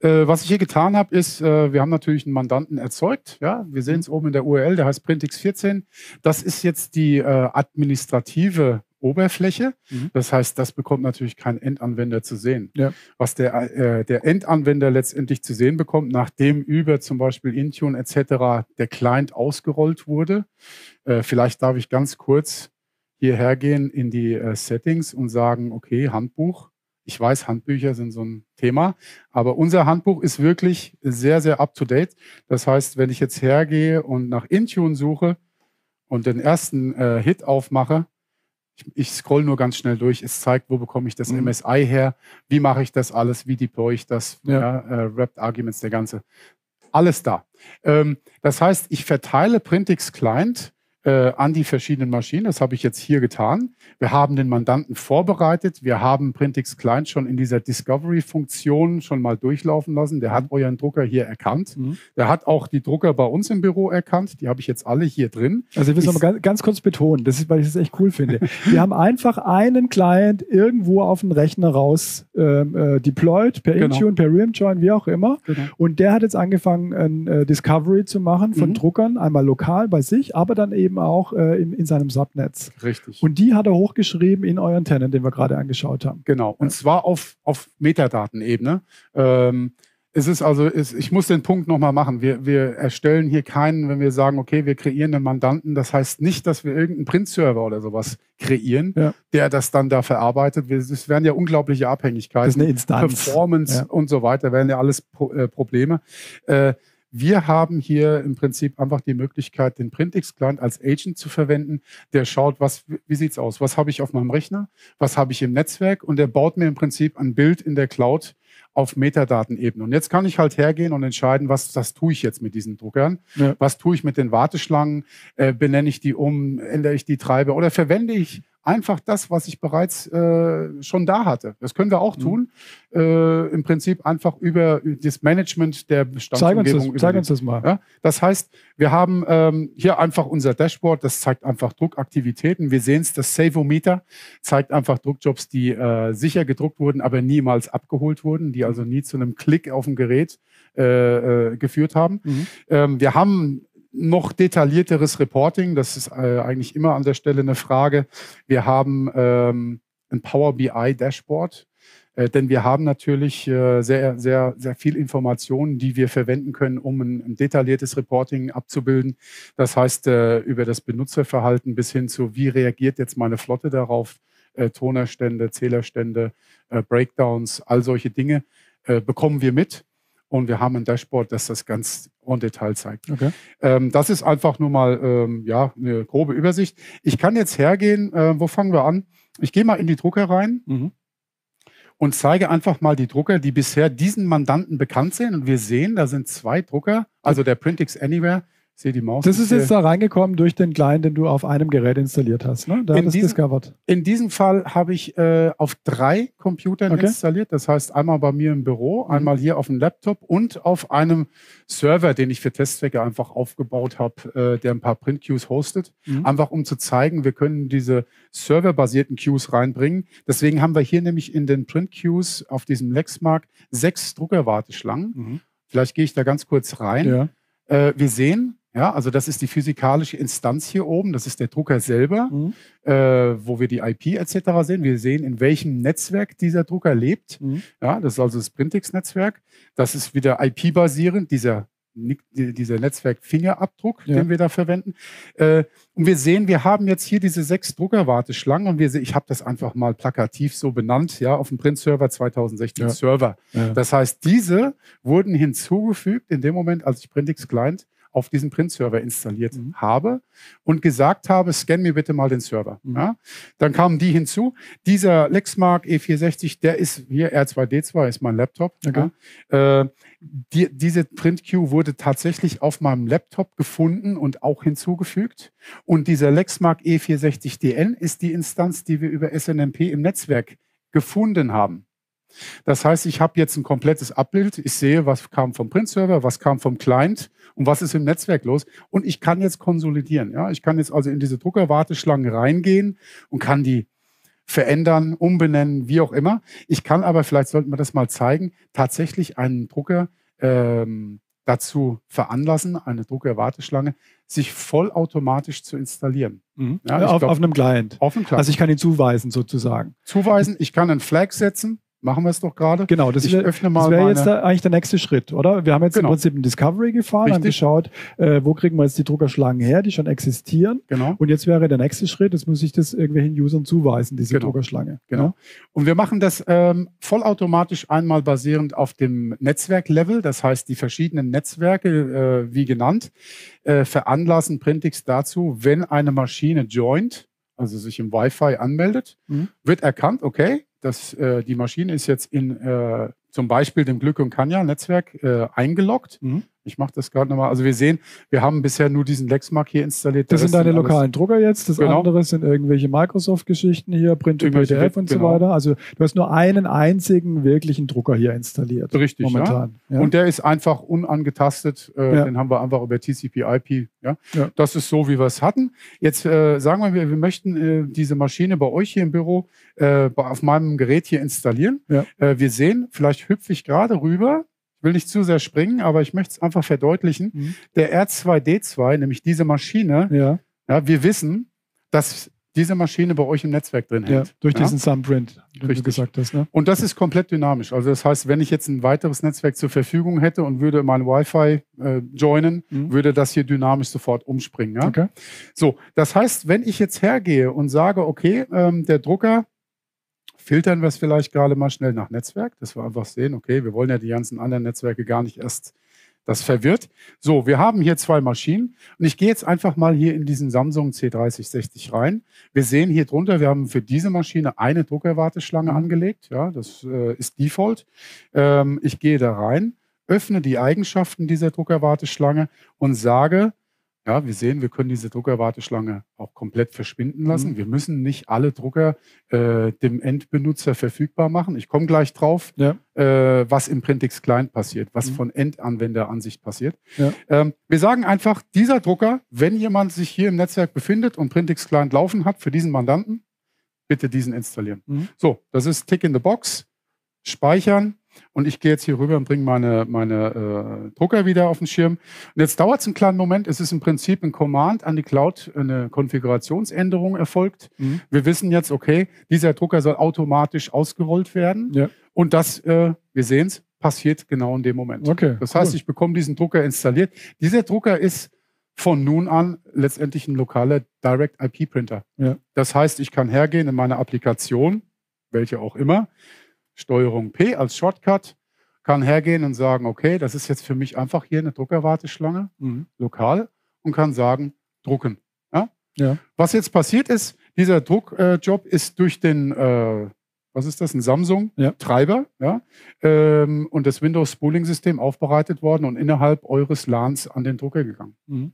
Äh, was ich hier getan habe, ist, äh, wir haben natürlich einen Mandanten erzeugt. Ja, wir sehen es oben in der URL, der heißt Printix 14. Das ist jetzt die äh, administrative Oberfläche. Mhm. Das heißt, das bekommt natürlich kein Endanwender zu sehen. Ja. Was der, äh, der Endanwender letztendlich zu sehen bekommt, nachdem über zum Beispiel Intune etc. der Client ausgerollt wurde. Äh, vielleicht darf ich ganz kurz hierher gehen in die äh, Settings und sagen, okay, Handbuch. Ich weiß, Handbücher sind so ein Thema, aber unser Handbuch ist wirklich sehr, sehr up-to-date. Das heißt, wenn ich jetzt hergehe und nach Intune suche und den ersten äh, Hit aufmache, ich, scroll nur ganz schnell durch. Es zeigt, wo bekomme ich das mhm. MSI her, wie mache ich das alles, wie deploy ich das, ja. Ja, äh, Wrapped Arguments, der ganze. Alles da. Ähm, das heißt, ich verteile Printix Client äh, an die verschiedenen Maschinen. Das habe ich jetzt hier getan. Wir haben den Mandanten vorbereitet. Wir haben Printix Client schon in dieser Discovery-Funktion schon mal durchlaufen lassen. Der hat euren Drucker hier erkannt. Mhm. Der hat auch die Drucker bei uns im Büro erkannt. Die habe ich jetzt alle hier drin. Also ich will es nochmal ganz, ganz kurz betonen, das ist, weil ich es echt cool finde. Wir haben einfach einen Client irgendwo auf den Rechner raus ähm, äh, deployed, per genau. Intune, per Rimjoin, wie auch immer. Genau. Und der hat jetzt angefangen, ein äh, Discovery zu machen von mhm. Druckern, einmal lokal bei sich, aber dann eben eben auch äh, in, in seinem Subnetz. Richtig. Und die hat er hochgeschrieben in euren Tenant, den wir gerade angeschaut haben. Genau. Und ja. zwar auf, auf Metadatenebene. Ähm, es ist also, es, ich muss den Punkt nochmal machen. Wir, wir erstellen hier keinen, wenn wir sagen, okay, wir kreieren einen Mandanten. Das heißt nicht, dass wir irgendeinen Print-Server oder sowas kreieren, ja. der das dann da verarbeitet. Es werden ja unglaubliche Abhängigkeiten. Das ist eine Instanz. Performance ja. und so weiter, werden ja alles äh, Probleme. Äh, wir haben hier im Prinzip einfach die Möglichkeit, den Printix-Client als Agent zu verwenden. Der schaut, was, wie sieht's aus? Was habe ich auf meinem Rechner? Was habe ich im Netzwerk? Und der baut mir im Prinzip ein Bild in der Cloud auf Metadatenebene. Und jetzt kann ich halt hergehen und entscheiden, was, was tue ich jetzt mit diesen Druckern? Ja. Was tue ich mit den Warteschlangen? Äh, benenne ich die um? Ändere ich die Treiber? Oder verwende ich einfach das, was ich bereits äh, schon da hatte. Das können wir auch mhm. tun. Äh, Im Prinzip einfach über das Management der Bestandsumgebung. Zeig uns das, zeig uns das mal. Ja? Das heißt, wir haben ähm, hier einfach unser Dashboard, das zeigt einfach Druckaktivitäten. Wir sehen es, das Savometer zeigt einfach Druckjobs, die äh, sicher gedruckt wurden, aber niemals abgeholt wurden, die also nie zu einem Klick auf dem Gerät äh, äh, geführt haben. Mhm. Ähm, wir haben noch detaillierteres Reporting, das ist äh, eigentlich immer an der Stelle eine Frage. Wir haben ähm, ein Power BI Dashboard. Äh, denn wir haben natürlich äh, sehr, sehr, sehr viel Informationen, die wir verwenden können, um ein, ein detailliertes Reporting abzubilden. Das heißt, äh, über das Benutzerverhalten bis hin zu, wie reagiert jetzt meine Flotte darauf, äh, Tonerstände, Zählerstände, äh, Breakdowns, all solche Dinge bekommen wir mit. Und wir haben ein Dashboard, das das ganz en Detail zeigt. Okay. Ähm, das ist einfach nur mal ähm, ja, eine grobe Übersicht. Ich kann jetzt hergehen, äh, wo fangen wir an? Ich gehe mal in die Drucker rein Mhm. und zeige einfach mal die Drucker, die bisher diesen Mandanten bekannt sind. Und wir sehen, da sind zwei Drucker, also der Printix Anywhere. Sehe die Maus. Das ist jetzt da reingekommen durch den Client, den du auf einem Gerät installiert hast. Ne? Da In diesem- discovered. In diesem Fall habe ich äh, auf drei Computern Okay. installiert. Das heißt, einmal bei mir im Büro, Mhm. einmal hier auf dem Laptop und auf einem Server, den ich für Testzwecke einfach aufgebaut habe, äh, der ein paar Print-Queues hostet. Mhm. Einfach um zu zeigen, wir können diese serverbasierten Queues reinbringen. Deswegen haben wir hier nämlich in den Print-Queues auf diesem Lexmark sechs Druckerwarteschlangen. Mhm. Vielleicht gehe ich da ganz kurz rein. Ja. Äh, wir sehen, ja, also das ist die physikalische Instanz hier oben. Das ist der Drucker selber Mhm. äh, wo wir die IP etc. sehen. Wir sehen, in welchem Netzwerk dieser Drucker lebt. Mhm. Ja, das ist also das Printix-Netzwerk. Das ist wieder IP-basierend, dieser, dieser Netzwerk-Fingerabdruck, Ja. den wir da verwenden. Äh, und wir sehen, wir haben jetzt hier diese sechs Druckerwarteschlangen und wir se- ich habe das einfach mal plakativ so benannt, ja, auf dem Print-Server 2016 Ja. Server. Ja. Das heißt, diese wurden hinzugefügt in dem Moment, als ich Printix Client auf diesen Print-Server installiert Mhm. habe und gesagt habe, scan mir bitte mal den Server. Mhm. Ja? Dann kamen die hinzu. Dieser Lexmark E460, der ist hier R2D2, ist mein Laptop. Okay. Ja? Äh, die, diese Print-Queue wurde tatsächlich auf meinem Laptop gefunden und auch hinzugefügt. Und dieser Lexmark E460DN ist die Instanz, die wir über SNMP im Netzwerk gefunden haben. Das heißt, ich habe jetzt ein komplettes Abbild. Ich sehe, was kam vom Print-Server, was kam vom Client und was ist im Netzwerk los. Und ich kann jetzt konsolidieren. Ja? Ich kann jetzt also in diese Druckerwarteschlangen reingehen und kann die verändern, umbenennen, wie auch immer. Ich kann aber, vielleicht sollten wir das mal zeigen, tatsächlich einen Drucker ähm, dazu veranlassen, eine Druckerwarteschlange, sich vollautomatisch zu installieren. Mhm. Ja, auf, glaub- auf einem Client. Auf dem Client. Also ich kann ihn zuweisen sozusagen. zuweisen, ich kann einen Flag setzen, machen wir es doch gerade. Genau, das wär- Das wäre jetzt da eigentlich der nächste Schritt, oder? Wir haben jetzt Genau. im Prinzip ein Discovery gefahren, haben Richtig. geschaut, äh, wo kriegen wir jetzt die Druckerschlangen her, die schon existieren. genau. Und jetzt wäre der nächste Schritt, jetzt muss ich das irgendwelchen Usern zuweisen, diese Genau. Druckerschlange. Genau. Und wir machen das ähm, vollautomatisch einmal basierend auf dem Netzwerklevel. Das heißt, die verschiedenen Netzwerke, äh, wie genannt, äh, veranlassen Printix dazu, wenn eine Maschine joint, also sich im Wi-Fi anmeldet, Mhm. wird erkannt, okay, dass äh, die Maschine ist jetzt in äh, zum Beispiel dem Glück und Kanya Netzwerk äh, eingeloggt. Mhm. Ich mache das gerade nochmal. Also wir sehen, wir haben bisher nur diesen Lexmark hier installiert. Das Der sind deine lokalen Drucker jetzt. Das Genau. andere sind irgendwelche Microsoft-Geschichten hier, Print Irgendwelche PDF und so genau. weiter. Also du hast nur einen einzigen wirklichen Drucker hier installiert. Richtig, momentan. Ja. Und der ist einfach unangetastet. Äh, Ja. Den haben wir einfach über TCP/IP. Ja? Ja. Das ist so, wie wir es hatten. Jetzt äh, sagen wir, wir, wir möchten äh, diese Maschine bei euch hier im Büro äh, auf meinem Gerät hier installieren. Ja. Äh, wir sehen, vielleicht hüpfe ich gerade rüber. Will nicht zu sehr springen, aber ich möchte es einfach verdeutlichen. Mhm. Der R2D2, nämlich diese Maschine, Ja, ja, wir wissen, dass diese Maschine bei euch im Netzwerk drin ja, hängt. durch ja? diesen Thumbprint, den du Richtig. gesagt hast. Ne? Und das ist komplett dynamisch. Also das heißt, wenn ich jetzt ein weiteres Netzwerk zur Verfügung hätte und würde mein Wi-Fi äh, joinen, Mhm. würde das hier dynamisch sofort umspringen. Ja? Okay. So, das heißt, wenn ich jetzt hergehe und sage, okay, ähm, der Drucker, filtern wir es vielleicht gerade mal schnell nach Netzwerk, dass wir einfach sehen, okay, wir wollen ja die ganzen anderen Netzwerke gar nicht erst, das verwirrt. So, wir haben hier zwei Maschinen und ich gehe jetzt einfach mal hier in diesen Samsung C3060 rein. Wir sehen hier drunter, wir haben für diese Maschine eine Druckerwarteschlange angelegt. Ja, das äh, ist Default. Ähm, ich gehe da rein, öffne die Eigenschaften dieser Druckerwarteschlange und sage, ja, wir sehen, wir können diese Druckerwarteschlange auch komplett verschwinden lassen. Mhm. Wir müssen nicht alle Drucker äh, dem Endbenutzer verfügbar machen. Ich komme gleich drauf, Ja. äh, was im Printix Client passiert, was Mhm. von Endanwenderansicht passiert. Ja. Ähm, wir sagen einfach, dieser Drucker, wenn jemand sich hier im Netzwerk befindet und Printix Client laufen hat für diesen Mandanten, bitte diesen installieren. Mhm. So, das ist Tick in the Box, speichern. Und ich gehe jetzt hier rüber und bringe meine, meine äh, Drucker wieder auf den Schirm. Und jetzt dauert es einen kleinen Moment. Es ist im Prinzip ein Command an die Cloud, eine Konfigurationsänderung erfolgt. Mhm. Wir wissen jetzt, okay, dieser Drucker soll automatisch ausgerollt werden. Ja. Und das, äh, wir sehen es, passiert genau in dem Moment. Okay, das heißt, ich bekomme diesen Drucker installiert. Dieser Drucker ist von nun an letztendlich ein lokaler Direct IP Printer. Ja. Das heißt, ich kann hergehen in meine Applikation, welche auch immer, Steuerung P als Shortcut, kann hergehen und sagen, okay, das ist jetzt für mich einfach hier eine Druckerwarteschlange, mhm. lokal, und kann sagen, drucken. Ja? ja? Was jetzt passiert ist, dieser Druckjob äh, ist durch den, äh, was ist das, ein Samsung-Treiber ja. ja ähm, und das Windows-Spooling-System aufbereitet worden und innerhalb eures LANs an den Drucker gegangen. Mhm.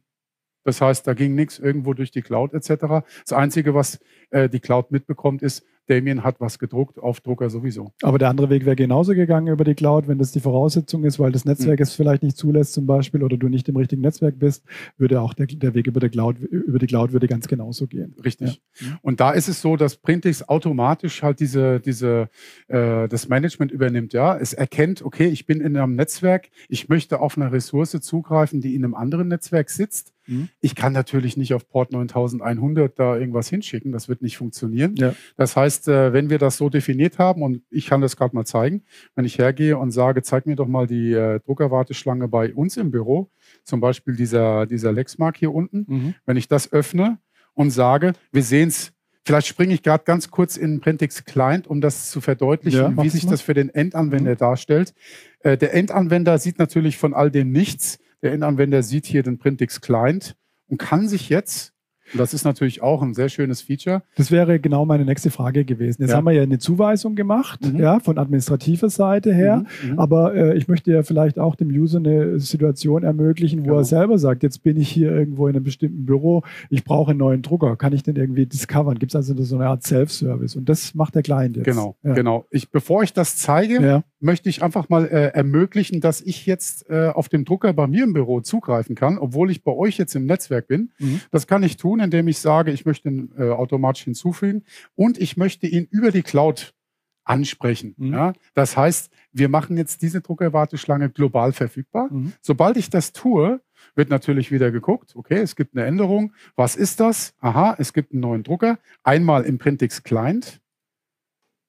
Das heißt, da ging nichts irgendwo durch die Cloud etc. Das Einzige, was äh, die Cloud mitbekommt, ist, Damien hat was gedruckt, auf Drucker sowieso. Aber der andere Weg wäre genauso gegangen über die Cloud, wenn das die Voraussetzung ist, weil das Netzwerk mhm. es vielleicht nicht zulässt zum Beispiel oder du nicht im richtigen Netzwerk bist, würde auch der, der Weg über die Cloud, über die Cloud würde ganz genauso gehen. Richtig. Ja. Und da ist es so, dass Printix automatisch halt diese, diese, äh, das Management übernimmt. Ja, es erkennt, okay, ich bin in einem Netzwerk, ich möchte auf eine Ressource zugreifen, die in einem anderen Netzwerk sitzt. Mhm. Ich kann natürlich nicht auf Port 9100 da irgendwas hinschicken, das wird nicht funktionieren. Ja. Das heißt, äh, wenn wir das so definiert haben, und ich kann das gerade mal zeigen, wenn ich hergehe und sage, zeig mir doch mal die äh, Druckerwarteschlange bei uns im Büro, zum Beispiel dieser, dieser Lexmark hier unten, mhm. wenn ich das öffne und sage, wir sehen es Vielleicht springe ich gerade ganz kurz in Printix Client, um das zu verdeutlichen, ja, wie sich mal. das für den Endanwender mhm. darstellt. Äh, der Endanwender sieht natürlich von all dem nichts. Der Endanwender sieht hier den Printix Client und kann sich jetzt und das ist natürlich auch ein sehr schönes Feature. Das wäre genau meine nächste Frage gewesen. Jetzt ja. haben wir ja eine Zuweisung gemacht, mhm. ja, von administrativer Seite her. Mhm. mhm. Aber äh, ich möchte ja vielleicht auch dem User eine Situation ermöglichen, wo genau. er selber sagt, jetzt bin ich hier irgendwo in einem bestimmten Büro, ich brauche einen neuen Drucker. Kann ich den irgendwie discovern? Gibt es also so eine Art Self-Service? Und das macht der Client jetzt. Genau, ja. genau. Ich, bevor ich das zeige, ja. möchte ich einfach mal äh, ermöglichen, dass ich jetzt äh, auf dem Drucker bei mir im Büro zugreifen kann, obwohl ich bei euch jetzt im Netzwerk bin. Mhm. Das kann ich tun tun, indem ich sage, ich möchte ihn äh, automatisch hinzufügen und ich möchte ihn über die Cloud ansprechen. Mhm. Ja? Das heißt, wir machen jetzt diese Druckerwarteschlange global verfügbar. Mhm. Sobald ich das tue, wird natürlich wieder geguckt, okay, es gibt eine Änderung. Was ist das? Aha, es gibt einen neuen Drucker. Einmal im Printix Client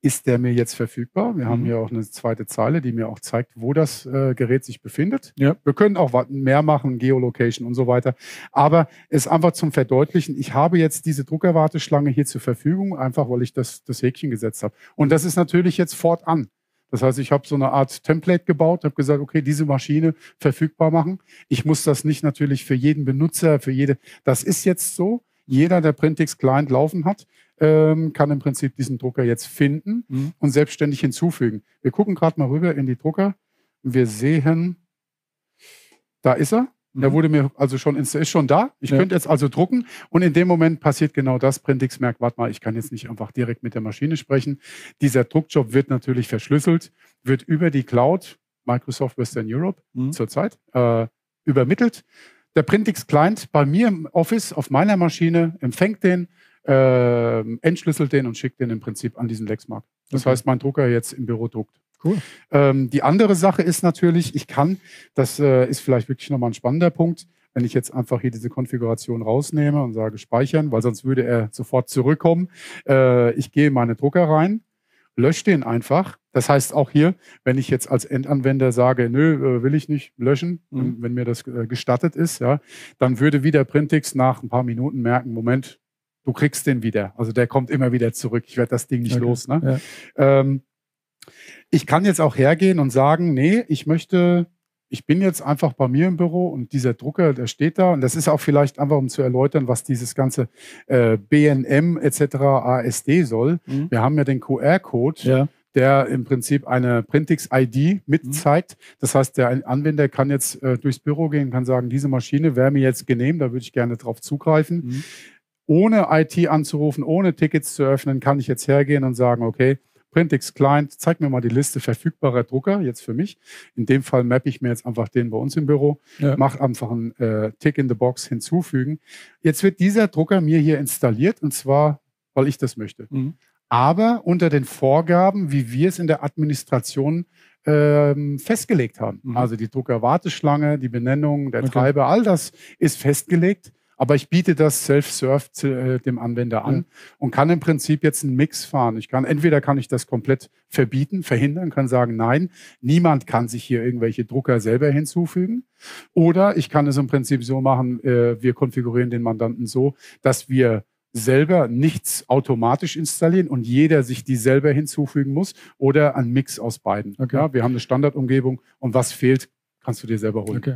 ist der mir jetzt verfügbar? Wir mhm. haben hier auch eine zweite Zeile, die mir auch zeigt, wo das äh, Gerät sich befindet. Ja. Wir können auch mehr machen, Geolocation und so weiter. Aber es ist einfach zum Verdeutlichen, ich habe jetzt diese Druckerwarteschlange hier zur Verfügung, einfach weil ich das, das Häkchen gesetzt habe. Und das ist natürlich jetzt fortan. Das heißt, ich habe so eine Art Template gebaut, habe gesagt, okay, diese Maschine verfügbar machen. Ich muss das nicht natürlich für jeden Benutzer, für jede, das ist jetzt so. Jeder, der Printix Client laufen hat, ähm, kann im Prinzip diesen Drucker jetzt finden mhm. und selbstständig hinzufügen. Wir gucken gerade mal rüber in die Drucker. Wir sehen, da ist er. Mhm. Der wurde mir also schon, ist schon da. Ich ja. könnte jetzt also drucken und in dem Moment passiert genau das. Printix merkt, warte mal, ich kann jetzt nicht einfach direkt mit der Maschine sprechen. Dieser Druckjob wird natürlich verschlüsselt, wird über die Cloud, Microsoft Western Europe mhm. zurzeit, äh, übermittelt. Der Printix Client bei mir im Office auf meiner Maschine empfängt den, äh, entschlüsselt den und schickt den im Prinzip an diesen Lexmark. Das okay. heißt, mein Drucker jetzt im Büro druckt. Cool. Ähm, die andere Sache ist natürlich, ich kann, das äh, ist vielleicht wirklich nochmal ein spannender Punkt, wenn ich jetzt einfach hier diese Konfiguration rausnehme und sage speichern, weil sonst würde er sofort zurückkommen. Äh, ich gehe in meine Drucker rein, lösche den einfach. Das heißt auch hier, wenn ich jetzt als Endanwender sage, nö, äh, will ich nicht löschen, mhm. wenn mir das äh, gestattet ist, ja, dann würde wieder Printix nach ein paar Minuten merken, Moment, du kriegst den wieder. Also der kommt immer wieder zurück. Ich werde das Ding nicht okay. los. Ne? Ja. Ähm, ich kann jetzt auch hergehen und sagen, nee, ich möchte, ich bin jetzt einfach bei mir im Büro und dieser Drucker, der steht da. Und das ist auch vielleicht einfach, um zu erläutern, was dieses ganze äh, BNM etc. ASD soll. Mhm. Wir haben ja den QR-Code. Ja der im Prinzip eine Printix-ID mitzeigt. Mhm. Das heißt, der Anwender kann jetzt äh, durchs Büro gehen, kann sagen, diese Maschine wäre mir jetzt genehm, da würde ich gerne drauf zugreifen. Mhm ohne IT anzurufen, ohne Tickets zu öffnen, kann ich jetzt hergehen und sagen, okay, Printix Client, zeig mir mal die Liste verfügbarer Drucker, jetzt für mich. In dem Fall mappe ich mir jetzt einfach den bei uns im Büro, ja. mache einfach einen äh, Tick in the Box hinzufügen. Jetzt wird dieser Drucker mir hier installiert und zwar, weil ich das möchte. Mhm. Aber unter den Vorgaben, wie wir es in der Administration ähm, festgelegt haben. Mhm. Also die Druckerwarteschlange, die Benennung, der Okay. Treiber, all das ist festgelegt. Aber ich biete das self-serve äh, dem Anwender an Ja. und kann im Prinzip jetzt einen Mix fahren. Ich kann entweder kann ich das komplett verbieten, verhindern, kann sagen, nein, niemand kann sich hier irgendwelche Drucker selber hinzufügen. Oder ich kann es im Prinzip so machen, äh, wir konfigurieren den Mandanten so, dass wir selber nichts automatisch installieren und jeder sich die selber hinzufügen muss oder ein Mix aus beiden. Okay. Ja, wir haben eine Standardumgebung und was fehlt, kannst du dir selber holen. Okay.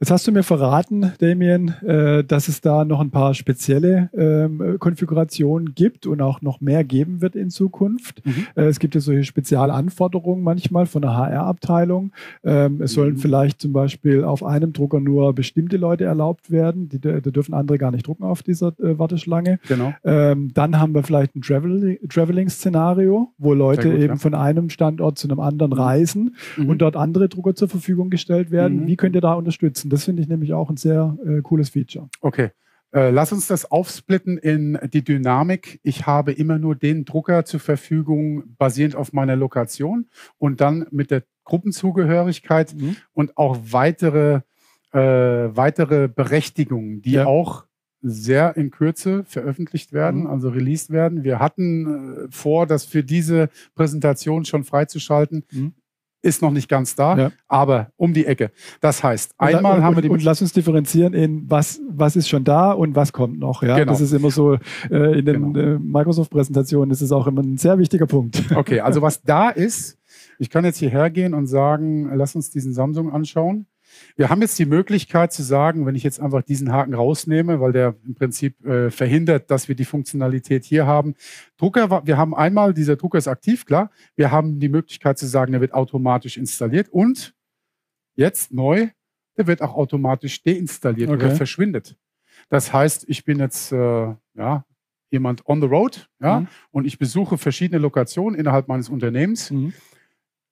Jetzt hast du mir verraten, Damien, äh, dass es da noch ein paar spezielle ähm, Konfigurationen gibt und auch noch mehr geben wird in Zukunft. Mhm. Äh, es gibt ja solche Spezialanforderungen manchmal von der HR-Abteilung. Ähm, es sollen Mhm. vielleicht zum Beispiel auf einem Drucker nur bestimmte Leute erlaubt werden. Die, da dürfen andere gar nicht drucken auf dieser äh, Warteschlange. Genau. Ähm, dann haben wir vielleicht ein Travel Traveling-Szenario, wo Leute gut, eben ja. von einem Standort zu einem anderen reisen Mhm. und dort andere Drucker zur Verfügung gestellt werden. Mhm. Wie könnt ihr da unterstützen? Das finde ich nämlich auch ein sehr äh, cooles Feature. Okay. Äh, lass uns das aufsplitten in die Dynamik. Ich habe immer nur den Drucker zur Verfügung, basierend auf meiner Lokation und dann mit der Gruppenzugehörigkeit und auch weitere, äh, weitere Berechtigungen, die Ja. auch sehr in Kürze veröffentlicht werden, Mhm. also released werden. Wir hatten äh, vor, das für diese Präsentation schon freizuschalten. Mhm. Ist noch nicht ganz da, Ja. aber um die Ecke. Das heißt, einmal und, haben wir die und lass uns differenzieren in was, was ist schon da und was kommt noch. Ja? Genau. Das ist immer so, äh, in den Genau. äh, Microsoft-Präsentationen ist es auch immer ein sehr wichtiger Punkt. Okay, also was da ist, ich kann jetzt hierher gehen und sagen, lass uns diesen Samsung anschauen. Wir haben jetzt die Möglichkeit zu sagen, wenn ich jetzt einfach diesen Haken rausnehme, weil der im Prinzip äh, verhindert, dass wir die Funktionalität hier haben. Drucker, wir haben einmal, dieser Drucker ist aktiv, klar. Wir haben die Möglichkeit zu sagen, der wird automatisch installiert und jetzt neu, der wird auch automatisch deinstalliert oder Okay. verschwindet. Das heißt, ich bin jetzt äh, ja, jemand on the road, ja, Mhm. und ich besuche verschiedene Lokationen innerhalb meines Unternehmens. Mhm.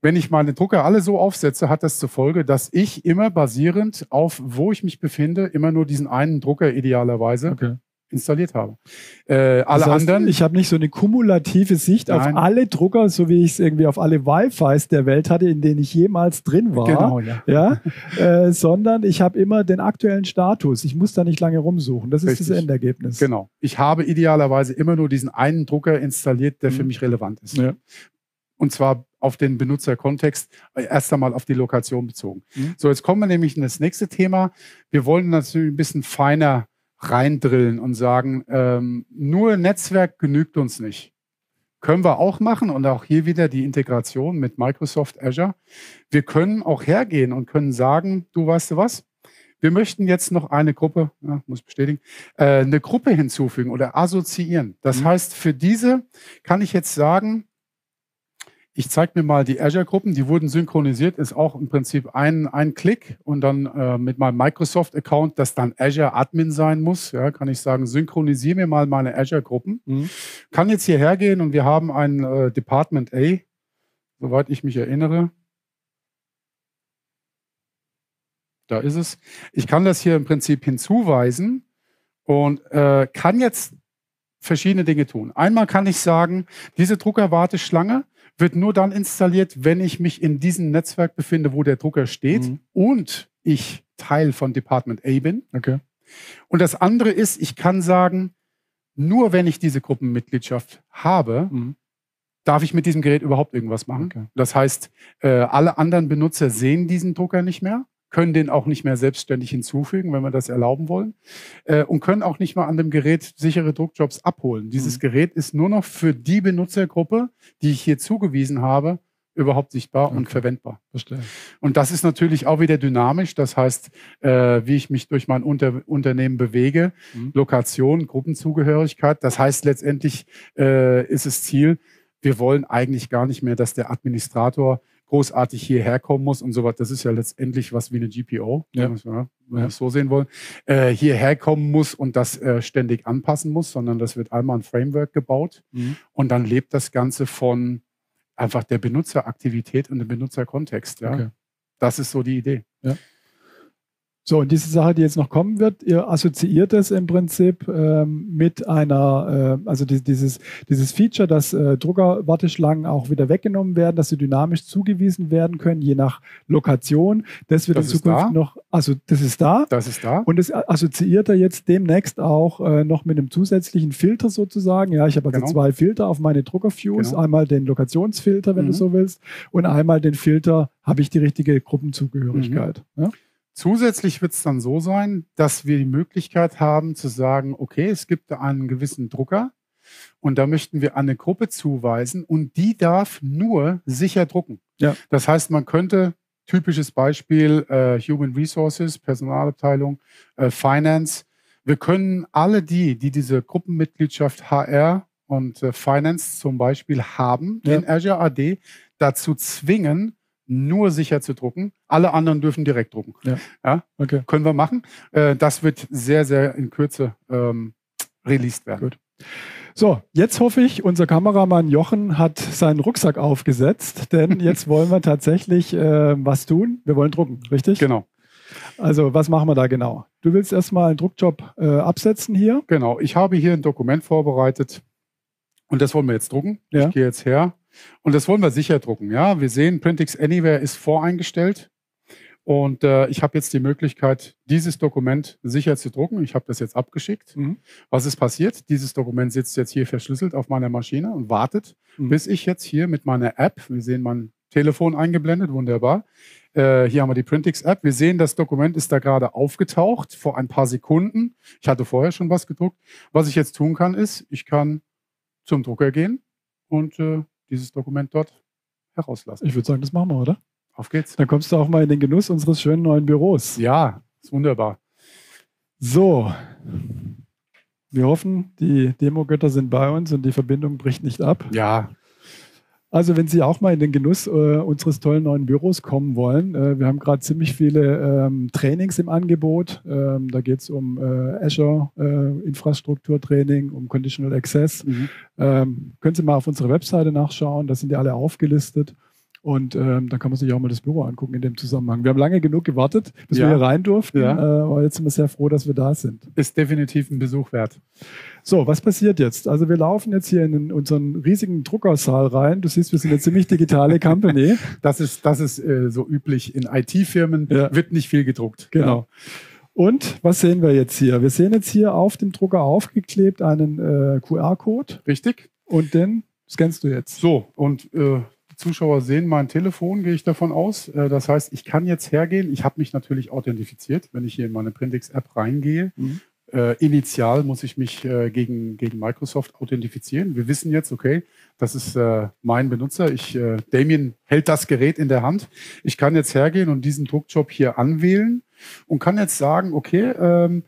Wenn ich meine Drucker alle so aufsetze, hat das zur Folge, dass ich immer basierend auf, wo ich mich befinde, immer nur diesen einen Drucker idealerweise Okay. installiert habe. Äh, alle das heißt, anderen, Ich habe nicht so eine kumulative Sicht auf Nein. alle Drucker, so wie ich es irgendwie auf alle Wi-Fis der Welt hatte, in denen ich jemals drin war. genau, ja. ja, äh, sondern ich habe immer den aktuellen Status. Ich muss da nicht lange rumsuchen. Das ist Richtig. das Endergebnis. Genau. Ich habe idealerweise immer nur diesen einen Drucker installiert, der für Mhm. mich relevant ist. Ja. Und zwar auf den Benutzerkontext, äh, erst einmal auf die Lokation bezogen. Mhm. So, jetzt kommen wir nämlich in das nächste Thema. Wir wollen natürlich ein bisschen feiner reindrillen und sagen, ähm, nur Netzwerk genügt uns nicht. Können wir auch machen und auch hier wieder die Integration mit Microsoft Azure. Wir können auch hergehen und können sagen, du weißt du was? Wir möchten jetzt noch eine Gruppe, ja, muss bestätigen, äh, eine Gruppe hinzufügen oder assoziieren. Das Mhm. heißt, für diese kann ich jetzt sagen, ich zeige mir mal die Azure-Gruppen, die wurden synchronisiert, ist auch im Prinzip ein, ein Klick und dann äh, mit meinem Microsoft-Account, das dann Azure-Admin sein muss, ja, kann ich sagen, synchronisiere mir mal meine Azure-Gruppen. Mhm. Kann jetzt hierher gehen und wir haben ein äh, Department A, soweit ich mich erinnere. Da ist es. Ich kann das hier im Prinzip hinzuweisen und äh, kann jetzt verschiedene Dinge tun. Einmal kann ich sagen, diese Druckerwarteschlange wird nur dann installiert, wenn ich mich in diesem Netzwerk befinde, wo der Drucker steht Mhm. und ich Teil von Department A bin. Okay. Und das andere ist, ich kann sagen, nur wenn ich diese Gruppenmitgliedschaft habe, Mhm. darf ich mit diesem Gerät überhaupt irgendwas machen. Okay. Das heißt, äh, alle anderen Benutzer sehen diesen Drucker nicht mehr, können den auch nicht mehr selbstständig hinzufügen, wenn wir das erlauben wollen, äh, und können auch nicht mal an dem Gerät sichere Druckjobs abholen. Dieses Mhm. Gerät ist nur noch für die Benutzergruppe, die ich hier zugewiesen habe, überhaupt sichtbar und Okay. verwendbar. Verstehe. Und das ist natürlich auch wieder dynamisch. Das heißt, äh, wie ich mich durch mein Unter Unternehmen bewege, Mhm. Lokation, Gruppenzugehörigkeit. Das heißt, letztendlich äh, ist es Ziel, wir wollen eigentlich gar nicht mehr, dass der Administrator großartig hierher kommen muss und so was. Das ist ja letztendlich was wie eine GPO, Ja. wenn wir es- ja, Ja. so sehen wollen, äh, hierher kommen muss und das äh, ständig anpassen muss, sondern das wird einmal ein Framework gebaut Mhm. und dann lebt das Ganze von einfach der Benutzeraktivität und dem Benutzerkontext. Ja? Okay. Das ist so die Idee. So, und diese Sache, die jetzt noch kommen wird, ihr assoziiert es im Prinzip ähm, mit einer, äh, also die, dieses, dieses Feature, dass äh, Druckerwarteschlangen auch wieder weggenommen werden, dass sie dynamisch zugewiesen werden können, je nach Lokation. Das wird Das in Zukunft da. noch, also das ist da. Das ist da. Und das assoziiert er jetzt demnächst auch äh, noch mit einem zusätzlichen Filter sozusagen. Ja, ich habe also Genau. zwei Filter auf meine Druckerfuse. Genau. Einmal den Lokationsfilter, wenn Mhm. du so willst, und einmal den Filter, habe ich die richtige Gruppenzugehörigkeit. Mhm. Ja? Zusätzlich wird es dann so sein, dass wir die Möglichkeit haben zu sagen, okay, es gibt da einen gewissen Drucker und da möchten wir eine Gruppe zuweisen und die darf nur sicher drucken. Ja. Das heißt, man könnte, typisches Beispiel, äh, Human Resources, Personalabteilung, äh, Finance, wir können alle die, die diese Gruppenmitgliedschaft HR und äh, Finance zum Beispiel haben Ja. in Azure AD, dazu zwingen, nur sicher zu drucken. Alle anderen dürfen direkt drucken. Okay. Können wir machen. Äh, das wird sehr, sehr in Kürze ähm, released werden. Gut. So, jetzt hoffe ich, unser Kameramann Jochen hat seinen Rucksack aufgesetzt, denn jetzt wollen wir tatsächlich äh, was tun. Wir wollen drucken, richtig? Genau, Also, was machen wir da genau? Du willst erstmal einen Druckjob äh, absetzen hier. genau. Ich habe hier ein Dokument vorbereitet und das wollen wir jetzt drucken. Ja. Ich gehe jetzt her und das wollen wir sicher drucken. Ja, wir sehen, Printix Anywhere ist voreingestellt. Und äh, ich habe jetzt die Möglichkeit, dieses Dokument sicher zu drucken. Ich habe das jetzt abgeschickt. Mhm. Was ist passiert? Dieses Dokument sitzt jetzt hier verschlüsselt auf meiner Maschine und wartet, Mhm. bis ich jetzt hier mit meiner App, wir sehen mein Telefon eingeblendet, wunderbar. Äh, hier haben wir die Printix-App. Wir sehen, das Dokument ist da gerade aufgetaucht vor ein paar Sekunden. Ich hatte vorher schon was gedruckt. Was ich jetzt tun kann, ist, ich kann zum Drucker gehen und äh, dieses Dokument dort herauslassen. Ich würde sagen, das machen wir, oder? Auf geht's. Dann kommst du auch mal in den Genuss unseres schönen neuen Büros. Ja, ist wunderbar. So. Wir hoffen, die Demogötter sind bei uns und die Verbindung bricht nicht ab. Ja, Also, wenn Sie auch mal in den Genuss äh, unseres tollen neuen Büros kommen wollen, äh, wir haben gerade ziemlich viele ähm, Trainings im Angebot. Ähm, da geht es um äh, Azure äh, Infrastrukturtraining, um Conditional Access. mhm. Ähm, können Sie mal auf unserer Webseite nachschauen, da sind die alle aufgelistet. Und ähm, dann kann man sich auch mal das Büro angucken in dem Zusammenhang. Wir haben lange genug gewartet, bis Ja. wir hier rein durften, Ja. äh, aber jetzt sind wir sehr froh, dass wir da sind. ist definitiv ein Besuch wert. So, was passiert jetzt? Also wir laufen jetzt hier in unseren riesigen Druckersaal rein. Du siehst, wir sind eine ziemlich digitale Company. Das ist, das ist äh, so üblich. In IT-Firmen Ja. wird nicht viel gedruckt. Genau. Und was sehen wir jetzt hier? Wir sehen jetzt hier auf dem Drucker aufgeklebt einen äh, QR-Code Ja. Richtig? und den scannst du jetzt. So, und äh, die Zuschauer sehen mein Telefon, gehe ich davon aus. Äh, das heißt, ich kann jetzt hergehen. Ich habe mich natürlich authentifiziert, wenn ich hier in meine Printix-App reingehe. Mhm. Äh, initial muss ich mich äh, gegen, gegen Microsoft authentifizieren. Wir wissen jetzt, okay, das ist äh, mein Benutzer. Ich, äh, Damien hält das Gerät in der Hand. Ich kann jetzt hergehen und diesen Druckjob hier anwählen und kann jetzt sagen, okay, ähm,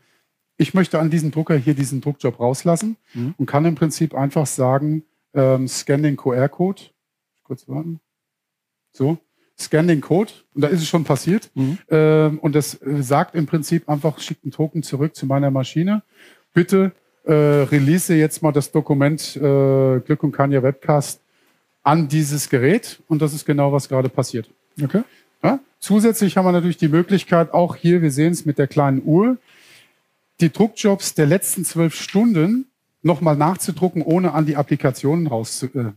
ich möchte an diesem Drucker hier diesen Druckjob rauslassen Mhm. und kann im Prinzip einfach sagen, ähm, scan den QR-Code. Kurz warten. So, scan den Code und da ist es schon passiert. Mhm. Ähm, und das äh, sagt im Prinzip einfach, schickt einen Token zurück zu meiner Maschine. Bitte äh, release jetzt mal das Dokument äh, Glück und Kanja Webcast an dieses Gerät und das ist genau, was gerade passiert. Okay. Ja? Zusätzlich haben wir natürlich die Möglichkeit, auch hier, wir sehen es mit der kleinen Uhr, die Druckjobs der letzten zwölf Stunden nochmal nachzudrucken, ohne an die Applikationen raus äh,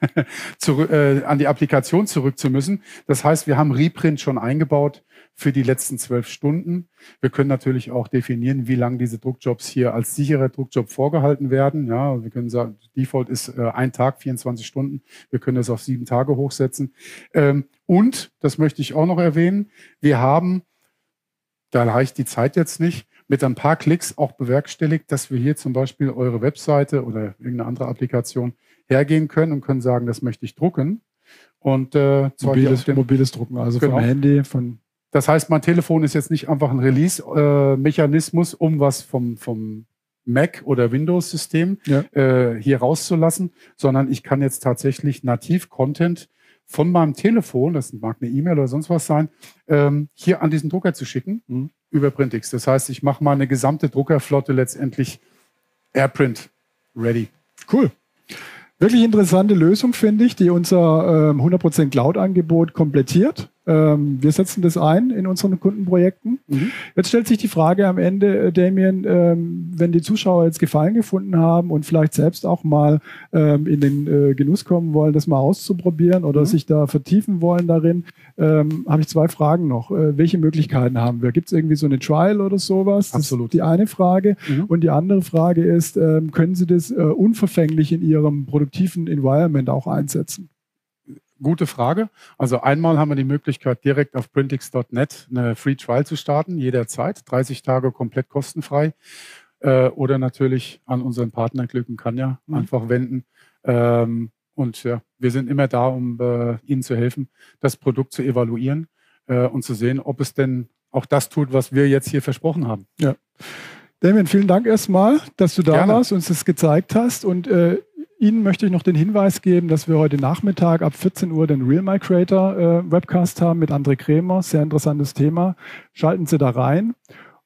zurück, äh, an die Applikation zurück zu müssen. Das heißt, wir haben Reprint schon eingebaut für die letzten zwölf Stunden. Wir können natürlich auch definieren, wie lange diese Druckjobs hier als sicherer Druckjob vorgehalten werden. Ja, wir können sagen, Default ist äh, ein Tag, 24 Stunden. Wir können das auf sieben Tage hochsetzen. Ähm, und, das möchte ich auch noch erwähnen, wir haben, da reicht die Zeit jetzt nicht, mit ein paar Klicks auch bewerkstelligt, dass wir hier zum Beispiel eure Webseite oder irgendeine andere Applikation hergehen können und können sagen, das möchte ich drucken. Und äh, Mobiles, dem, mobiles Drucken, also Genau. vom Handy, von das heißt, mein Telefon ist jetzt nicht einfach ein Release-Mechanismus, um was vom, vom Mac oder Windows-System Ja. äh, hier rauszulassen, sondern ich kann jetzt tatsächlich nativ Content von meinem Telefon, das mag eine E-Mail oder sonst was sein, ähm, hier an diesen Drucker zu schicken Mhm. über Printix. Das heißt, ich mache meine gesamte Druckerflotte letztendlich AirPrint ready. Cool. Wirklich interessante Lösung, finde ich, die unser ähm, 100% Cloud-Angebot komplettiert. Ähm, wir setzen das ein in unseren Kundenprojekten. Mhm. Jetzt stellt sich die Frage am Ende, äh, Damien, ähm, wenn die Zuschauer jetzt Gefallen gefunden haben und vielleicht selbst auch mal ähm, in den äh, Genuss kommen wollen, das mal auszuprobieren oder mhm. sich da vertiefen wollen darin, ähm, habe ich zwei Fragen noch. Äh, welche Möglichkeiten haben wir? Gibt es irgendwie so eine Trial oder sowas? Absolut. die eine Frage. Mhm. Und die andere Frage ist, ähm, können Sie das äh, unverfänglich in Ihrem produktiven Environment auch einsetzen? Gute Frage. Also einmal haben wir die Möglichkeit, direkt auf printix.net eine Free Trial zu starten, jederzeit, 30 Tage komplett kostenfrei. Äh, oder natürlich an unseren Partner Glücken kann ja mhm. einfach wenden. Ähm, und ja, wir sind immer da, um äh, Ihnen zu helfen, das Produkt zu evaluieren äh, und zu sehen, ob es denn auch das tut, was wir jetzt hier versprochen haben. Ja. Damien, vielen Dank erstmal, dass du da Gerne. warst, uns das gezeigt hast. Und äh, Ihnen möchte ich noch den Hinweis geben, dass wir heute Nachmittag ab 14 Uhr den Real My Creator äh, Webcast haben mit André Krämer. Sehr interessantes Thema. Schalten Sie da rein.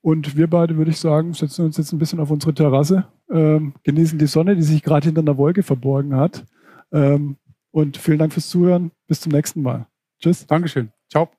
Und wir beide, würde ich sagen, setzen uns jetzt ein bisschen auf unsere Terrasse, ähm, genießen die Sonne, die sich gerade hinter einer Wolke verborgen hat. Ähm, und vielen Dank fürs Zuhören. Bis zum nächsten Mal. Tschüss. Dankeschön. Ciao.